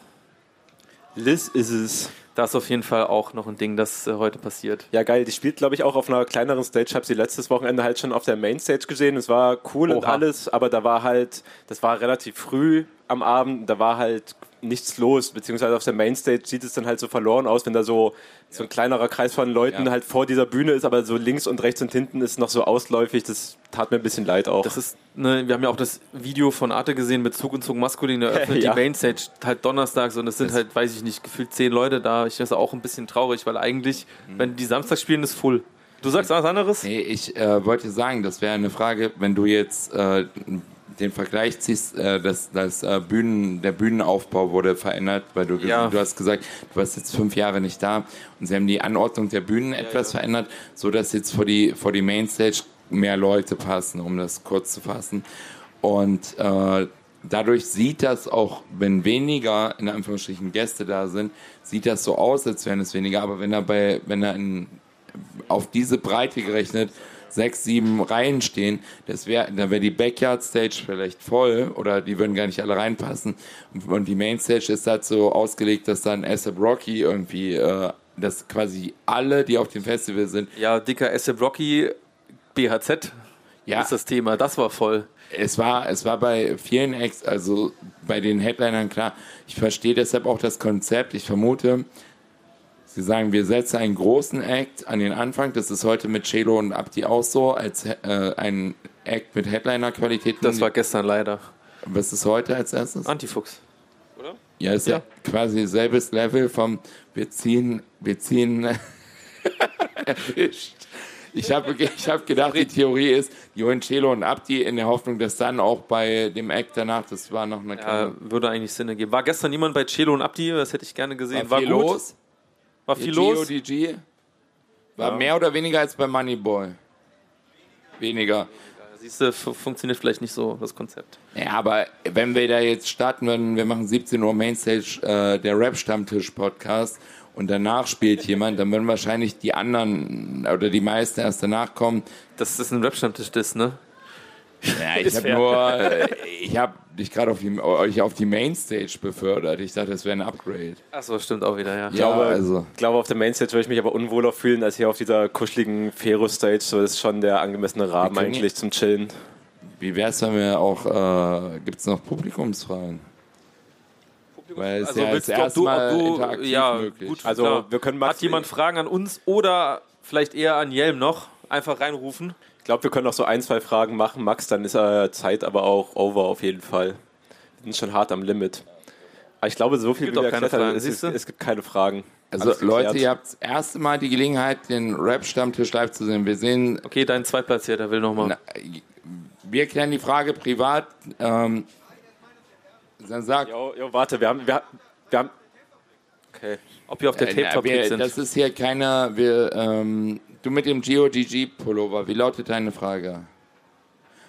Liz ist es. Das ist auf jeden Fall auch noch ein Ding, das äh, heute passiert. Ja, geil. Die spielt, glaube ich, auch auf einer kleineren Stage. Ich habe sie letztes Wochenende halt schon auf der Mainstage gesehen. Es war cool und Oha. alles, aber da war halt, das war relativ früh am Abend. Da war halt nichts los, beziehungsweise auf der Mainstage sieht es dann halt so verloren aus, wenn da so, so ein kleinerer Kreis von Leuten Ja. halt vor dieser Bühne ist, aber so links und rechts und hinten ist noch so ausläufig. Das tat mir ein bisschen leid auch. Das ist, ne, wir haben ja auch das Video von Arte gesehen mit Zug und Zug Maskulin, der öffnet Ja. die Mainstage halt donnerstags und es sind halt, weiß ich nicht, gefühlt zehn Leute da. Ich ist auch ein bisschen traurig, weil eigentlich, wenn die Samstag spielen, ist full. Du sagst was anderes? Nee, ich äh, wollte sagen, das wäre eine Frage, wenn du jetzt äh, den Vergleich ziehst, äh, dass das äh, Bühnen, der Bühnenaufbau wurde verändert, weil du, Ja. du hast gesagt, du warst jetzt fünf Jahre nicht da und sie haben die Anordnung der Bühnen etwas verändert, so dass jetzt vor die vor die Mainstage mehr Leute passen, um das kurz zu fassen. Und äh, dadurch sieht das auch, wenn weniger in Anführungsstrichen Gäste da sind, sieht das so aus, als wären es weniger. Aber wenn da bei, wenn da in, auf diese Breite gerechnet sechs, sieben Reihen stehen, das wär, da wäre die Backyard Stage vielleicht voll oder die würden gar nicht alle reinpassen. Und die Main Stage ist halt so ausgelegt, dass dann ASAP Rocky irgendwie, äh, dass quasi alle, die auf dem Festival sind, Ja, dicker SF Rocky, BHZ Ja. ist das Thema. Das war voll. Es war, es war bei vielen Acts, also bei den Headlinern klar. Ich verstehe deshalb auch das Konzept. Ich vermute, sie sagen, wir setzen einen großen Act an den Anfang. Das ist heute mit Chelo und Abdi auch so, als äh, ein Act mit Headliner-Qualität. Das war gestern leider. Was ist heute als erstes? Antifuchs. Ja, ist ja, quasi selbes Level vom wir ziehen, wir ziehen erwischt. Ich habe ich hab gedacht, die Theorie ist, Johann Celo und Abdi in der Hoffnung, dass dann auch bei dem Act danach, das war noch eine Ja, würde eigentlich Sinn ergeben. War gestern jemand bei Celo und Abdi? Das hätte ich gerne gesehen. war War, gut. los. War viel los. DG war mehr oder weniger als bei Moneyboy. Weniger. Siehst du, fu- funktioniert vielleicht nicht so das Konzept. Ja, aber wenn wir da jetzt starten würden, wir machen 17 Uhr Mainstage, äh, der Rap-Stammtisch-Podcast und danach spielt jemand, dann würden wahrscheinlich die anderen oder die meisten erst danach kommen. Das ist ein Rap-Stammtisch, das, ne? Ja, ich habe nur, äh, ich habe dich gerade auf die, euch auf die Mainstage befördert. Ich dachte, das wäre ein Upgrade. Achso, stimmt auch wieder, ja. Ja, glaube, also. Ich glaube, auf der Mainstage würde ich mich aber unwohler fühlen als hier auf dieser kuscheligen Fero-Stage. So, das ist schon der angemessene Rahmen eigentlich zum Chillen. Wie wäre es, wenn wir auch, äh, gibt es noch Publikumsfragen? Weil es Also ja willst das du, ob erste du, Mal ob du interaktiv ja, möglich. gut, Also, klar. wir können Hat jemand Fragen an uns oder vielleicht eher an Jelm noch? Einfach reinrufen. Ich glaube, wir können noch so ein, zwei Fragen machen. Max, dann ist äh, Zeit aber auch over auf jeden Fall. Wir sind schon hart am Limit. Aber ich glaube, so viel Gibt wie auch keine Fragen, es, ist, es gibt keine Fragen. Also Leute, ihr habt das erste Mal die Gelegenheit, den Rap-Stammtisch live zu sehen. Wir sehen, Okay, dein Zweitplatzierter will nochmal. wir klären die Frage privat. Ähm, dann sagt, Jo, jo, warte, wir haben, wir, wir haben Okay. Ob wir auf der äh, Tape-Fabrik wir, sind. das ist hier keine, wir, ähm, du mit dem GOGG-Pullover, wie lautet deine Frage?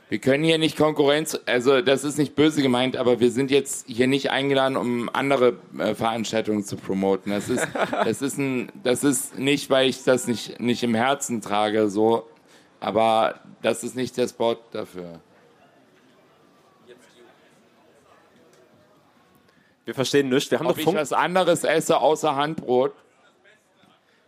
Wir können hier nicht Konkurrenz, also das ist nicht böse gemeint, aber wir sind jetzt hier nicht eingeladen, um andere äh, Veranstaltungen zu promoten. Das ist, das ist ein, das ist nicht, weil ich das nicht, nicht im Herzen trage, so, aber das ist nicht der Spot dafür. wir verstehen nichts. Wir haben Ob doch ich Funk. was anderes esse außer Handbrot?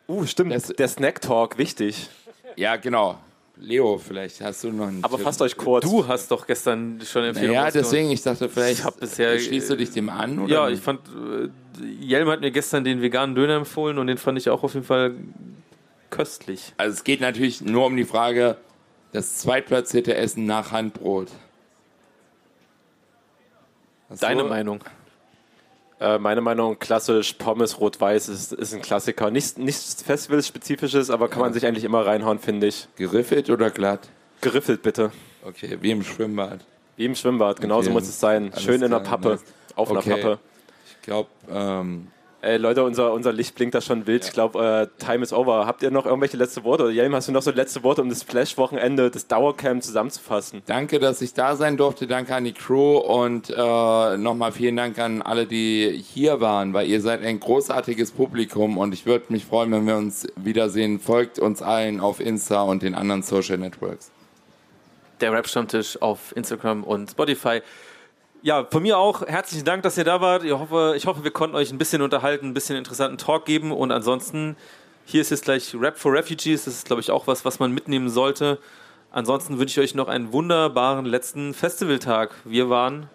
Uh, stimmt. Das- der Snack Talk, wichtig. Ja, genau. Leo, vielleicht hast du noch einen Aber Tipp. fasst euch kurz. du hast doch gestern schon Empfehlungen Ja, deswegen, ich dachte, vielleicht Ich bisher- schließt du dich dem an? Oder Ja, nicht? ich fand, äh, Jelm hat mir gestern den veganen Döner empfohlen und den fand ich auch auf jeden Fall köstlich. Also es geht natürlich nur um die Frage, das zweitplatzierte Essen nach Handbrot. Hast Deine du- Meinung? Äh, meine Meinung, klassisch Pommes rot-weiß ist, ist ein Klassiker. Nichts, nichts Festival-spezifisches, aber kann man sich eigentlich immer reinhauen, finde ich. Geriffelt oder glatt? Geriffelt bitte. Okay, wie im Schwimmbad. Wie im Schwimmbad, genauso Okay, muss es sein. alles Schön in der Pappe. Auf Okay. einer Pappe. Ich glaube, ähm, Ey, Leute, unser, unser Licht blinkt da schon wild. Ich glaube, äh, Time is over. Habt ihr noch irgendwelche letzte Worte? Oder Jelm, hast du noch so letzte Worte, um das Flash-Wochenende, das Dauercamp zusammenzufassen? danke, dass ich da sein durfte. Danke an die Crew und äh, nochmal vielen Dank an alle, die hier waren, weil ihr seid ein großartiges Publikum und ich würde mich freuen, wenn wir uns wiedersehen. Folgt uns allen auf Insta und den anderen Social Networks. Der Rap-Stammtisch auf Instagram und Spotify. Ja, von mir auch herzlichen Dank, dass ihr da wart. Ich hoffe, ich hoffe, wir konnten euch ein bisschen unterhalten, ein bisschen interessanten Talk geben. Und ansonsten, hier ist jetzt gleich Rap for Refugees. Das ist, glaube ich, auch was, was man mitnehmen sollte. Ansonsten wünsche ich euch noch einen wunderbaren letzten Festivaltag. Wir waren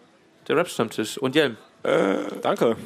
der Rap-Stammtisch und Jelm. Danke.